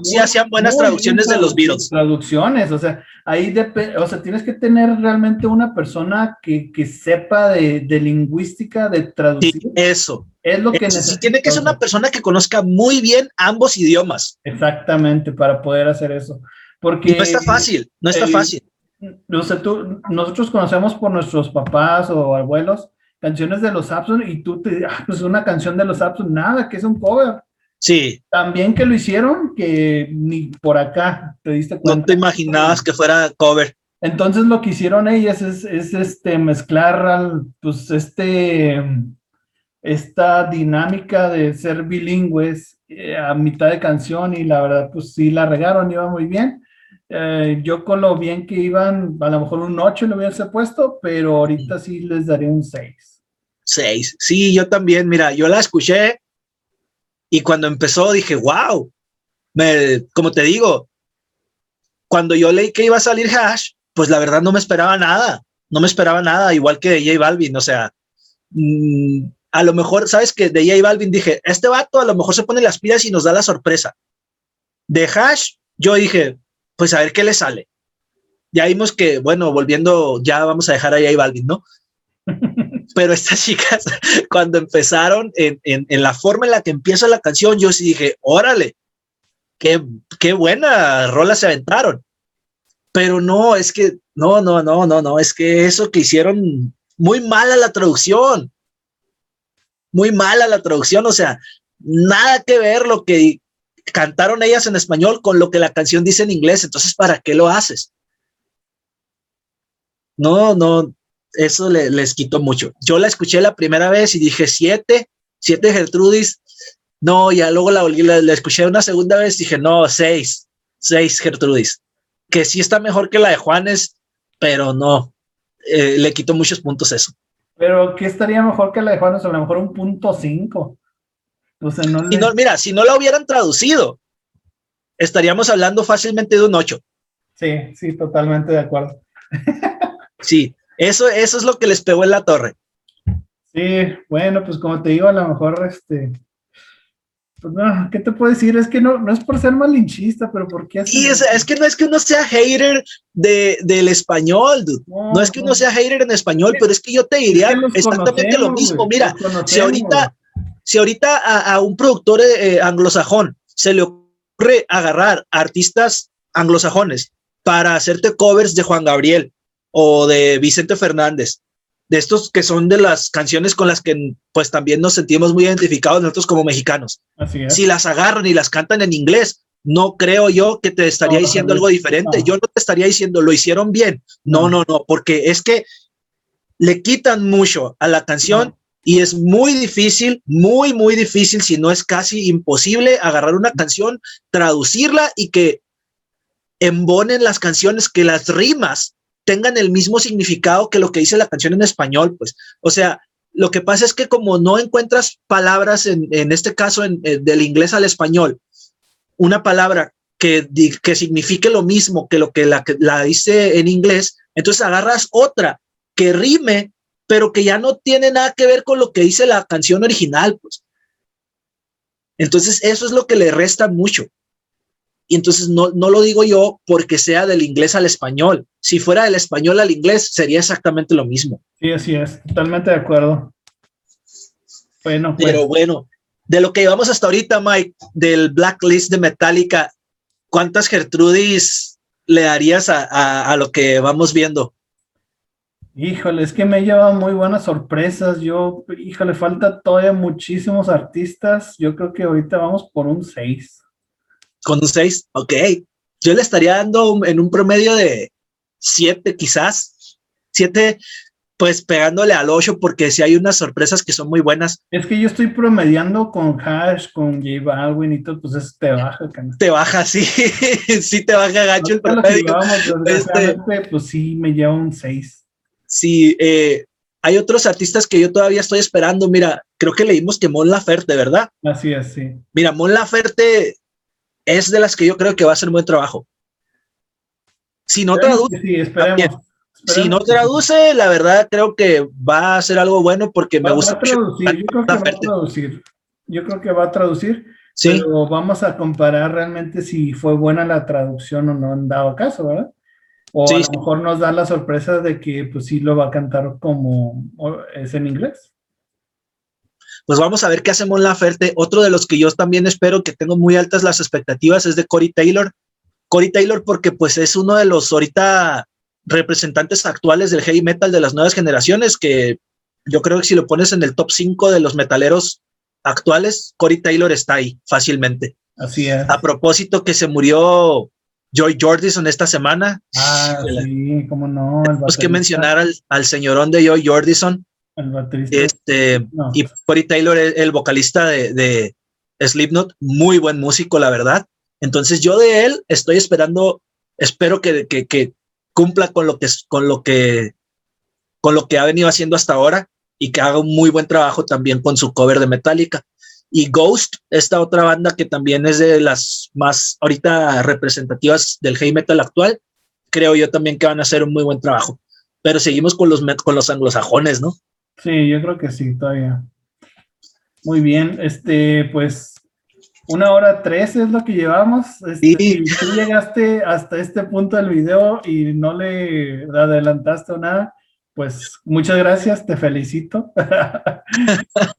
sí, hacían buenas traducciones de los Beatles. Traducciones, o sea, ahí o sea, tienes que tener realmente una persona que, que sepa de, de, lingüística, de traducir. Sí, eso. Es lo que necesita. tiene que ser una persona que conozca muy bien ambos idiomas. Exactamente, para poder hacer eso. Porque no está fácil, no está fácil. O sea, tú, nosotros conocemos por nuestros papás o abuelos canciones de los Abson y tú te ah, pues una canción de los Abson, nada, que es un cover. Sí. También que lo hicieron, que ni por acá te diste cuenta. No te imaginabas que fuera cover. Entonces lo que hicieron ellas es, es este mezclar pues este esta dinámica de ser bilingües eh, a mitad de canción y la verdad pues sí la regaron, iba muy bien. Eh, yo con lo bien que iban, a lo mejor un 8 le hubiese puesto, pero ahorita sí les daré un 6 seis. Sí, yo también, mira, yo la escuché y cuando empezó dije, wow, me, como te digo, cuando yo leí que iba a salir Hash, pues la verdad no me esperaba nada, no me esperaba nada, igual que de J Balvin, o sea, mm, a lo mejor, ¿sabes que De J Balvin dije, este vato a lo mejor se pone las pilas y nos da la sorpresa. De Hash, yo dije, pues a ver qué le sale. Ya vimos que, bueno, volviendo, ya vamos a dejar a J Balvin, ¿no? pero estas chicas, cuando empezaron en, la forma en la que empieza la canción, yo sí dije, órale, qué, qué buena rola se aventaron. Pero no, es que, no, no, no, no, no, es que eso que hicieron, muy mala la traducción. Muy mala la traducción, o sea, nada que ver lo que cantaron ellas en español con lo que la canción dice en inglés. Entonces, ¿para qué lo haces? No, no, eso les quitó mucho. Yo la escuché la primera vez y dije siete, siete Gertrudis. No, ya luego la, la, escuché una segunda vez y dije, no, seis, seis Gertrudis. Que sí está mejor que la de Juanes, pero no, eh, le quitó muchos puntos eso. Pero ¿qué estaría mejor que la de Juanes? A lo mejor un punto cinco. O sea, no, no mira, si no la hubieran traducido, estaríamos hablando fácilmente de un ocho. Sí, sí, totalmente de acuerdo. sí, eso, eso es lo que les pegó en la torre. Sí, bueno, pues como te digo, a lo mejor este. Pues no, ¿qué te puedo decir? Es que no, no es por ser malinchista, pero ¿por qué así? es, es, que no es que uno sea hater de, del español, dude. No, es que uno sea hater en español, pero es que yo te diría exactamente lo mismo. Mira, si ahorita, si ahorita a, un productor eh, anglosajón se le ocurre agarrar artistas anglosajones para hacerte covers de Juan Gabriel, o de Vicente Fernández, de estos que son de las canciones con las que pues también nos sentimos muy identificados nosotros como mexicanos. Si las agarran y las cantan en inglés, no creo yo que te estaría diciendo algo diferente. Yo no te estaría diciendo, lo hicieron bien. No, no, no, porque es que le quitan mucho a la canción y es muy difícil, muy, muy difícil, si no es casi imposible, agarrar una canción, traducirla y que embonen las canciones, que las rimas tengan el mismo significado que lo que dice la canción en español, pues. O sea, lo que pasa es que como no encuentras palabras, en, este caso en, del inglés al español, una palabra que, que signifique lo mismo que lo que la, la dice en inglés, entonces agarras otra que rime pero que ya no tiene nada que ver con lo que dice la canción original, pues. Entonces, eso es lo que le resta mucho. Y entonces no, no lo digo yo porque sea del inglés al español. Si fuera del español al inglés, sería exactamente lo mismo. Sí, así es, totalmente de acuerdo. Bueno, pues. Pero bueno, de lo que llevamos hasta ahorita, Mike, del blacklist de Metallica, ¿cuántas Gertrudis le darías a, a lo que vamos viendo? Híjole, es que me lleva muy buenas sorpresas. Yo, híjole, falta todavía muchísimos artistas. Yo creo que ahorita vamos por un 6. Con un 6, ok. Yo le estaría dando en un promedio de 7 quizás. 7, pues pegándole al 8 porque si hay unas sorpresas que son muy buenas. Es que yo estoy promediando con Hash, con J Balvin y todo, pues eso te baja. Te baja, sí. sí te baja gacho el promedio. este... Pues sí, me lleva un 6 si eh, hay otros artistas que yo todavía estoy esperando. Mira, creo que leímos que Mon Laferte, ¿verdad? Así es, sí. Mira, Mon Laferte es de las que yo creo que va a un buen trabajo. Si no traduce, si no traduce, la verdad creo que va a ser algo bueno porque me gusta. Yo creo que va a traducir. Yo creo que va a traducir. Sí. Pero vamos a comparar realmente si fue buena la traducción o no en dado caso, ¿verdad? O a lo mejor nos da la sorpresa de que pues sí lo va a cantar como es en inglés. Pues vamos a ver qué hacemos la Ferte. Otro de los que yo también espero que tengo muy altas las expectativas es de Cory Taylor. Cory Taylor porque pues es uno de los ahorita representantes actuales del heavy metal de las nuevas generaciones que yo creo que si lo pones en el top 5 de los metaleros actuales, Cory Taylor está ahí fácilmente. Así es. A propósito que se murió Joy Jordison esta semana. Ah, sí, cómo no. Tenemos que mencionar al, al, señorón de Joy Jordison. El baterista. Este, Y Corey Taylor, el, vocalista de, de, Slipknot, muy buen músico, la verdad. Entonces yo de él estoy esperando, espero que, que, que cumpla con lo que, con lo que, con lo que ha venido haciendo hasta ahora y que haga un muy buen trabajo también con su cover de Metallica. Y Ghost, esta otra banda que también es de las más ahorita representativas del heavy metal actual, creo yo también que van a hacer un muy buen trabajo. Pero seguimos con los, con los anglosajones, ¿no? Sí, yo creo que sí, todavía. Muy bien, este, pues una hora tres es lo que llevamos. Este, Si tú llegaste hasta este punto del video y no le adelantaste o nada, pues muchas gracias, te felicito.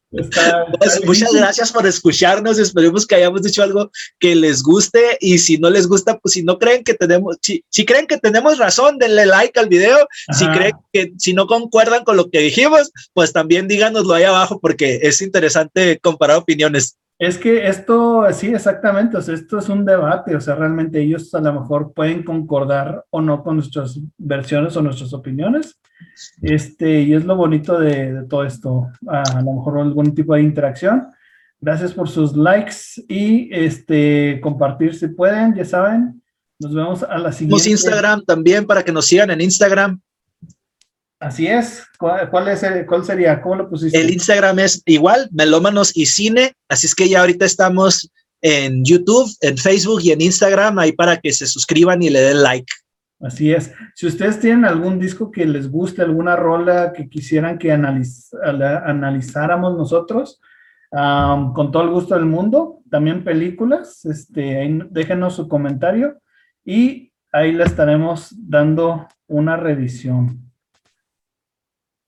Pues, muchas gracias por escucharnos, esperemos que hayamos dicho algo que les guste y si no les gusta, pues si no creen que tenemos, si, creen que tenemos razón, denle like al video, si creen que si no concuerdan con lo que dijimos, pues también díganoslo ahí abajo porque es interesante comparar opiniones. Es que esto, sí, exactamente, o sea, esto es un debate, o sea, realmente ellos a lo mejor pueden concordar o no con nuestras versiones o nuestras opiniones, este, y es lo bonito de, todo esto, a, lo mejor algún tipo de interacción. Gracias por sus likes y este, compartir si pueden, ya saben. Nos vemos a la siguiente. Instagram también para que nos sigan en Instagram. Así es. ¿Cuál, es ¿Cuál sería? ¿Cómo lo pusiste? El Instagram es igual, Melómanos y Cine. Así es que ya ahorita estamos en YouTube, en Facebook y en Instagram ahí para que se suscriban y le den like. Así es. Si ustedes tienen algún disco que les guste, alguna rola que quisieran que analizáramos nosotros, con todo el gusto del mundo, también películas, este, déjenos su comentario y ahí le estaremos dando una revisión.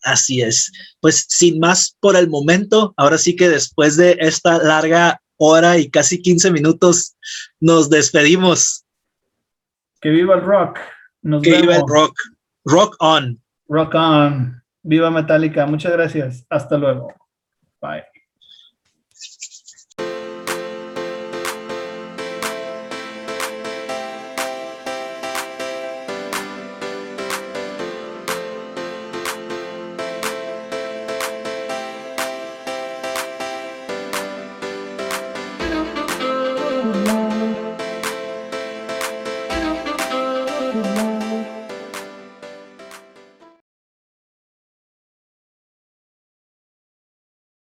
Así es. Pues sin más por el momento, ahora sí que después de esta larga hora y casi 15 minutos, nos despedimos. Que viva el rock. que viva el rock. Rock on. Rock on. Viva Metallica. Muchas gracias. Hasta luego. Bye.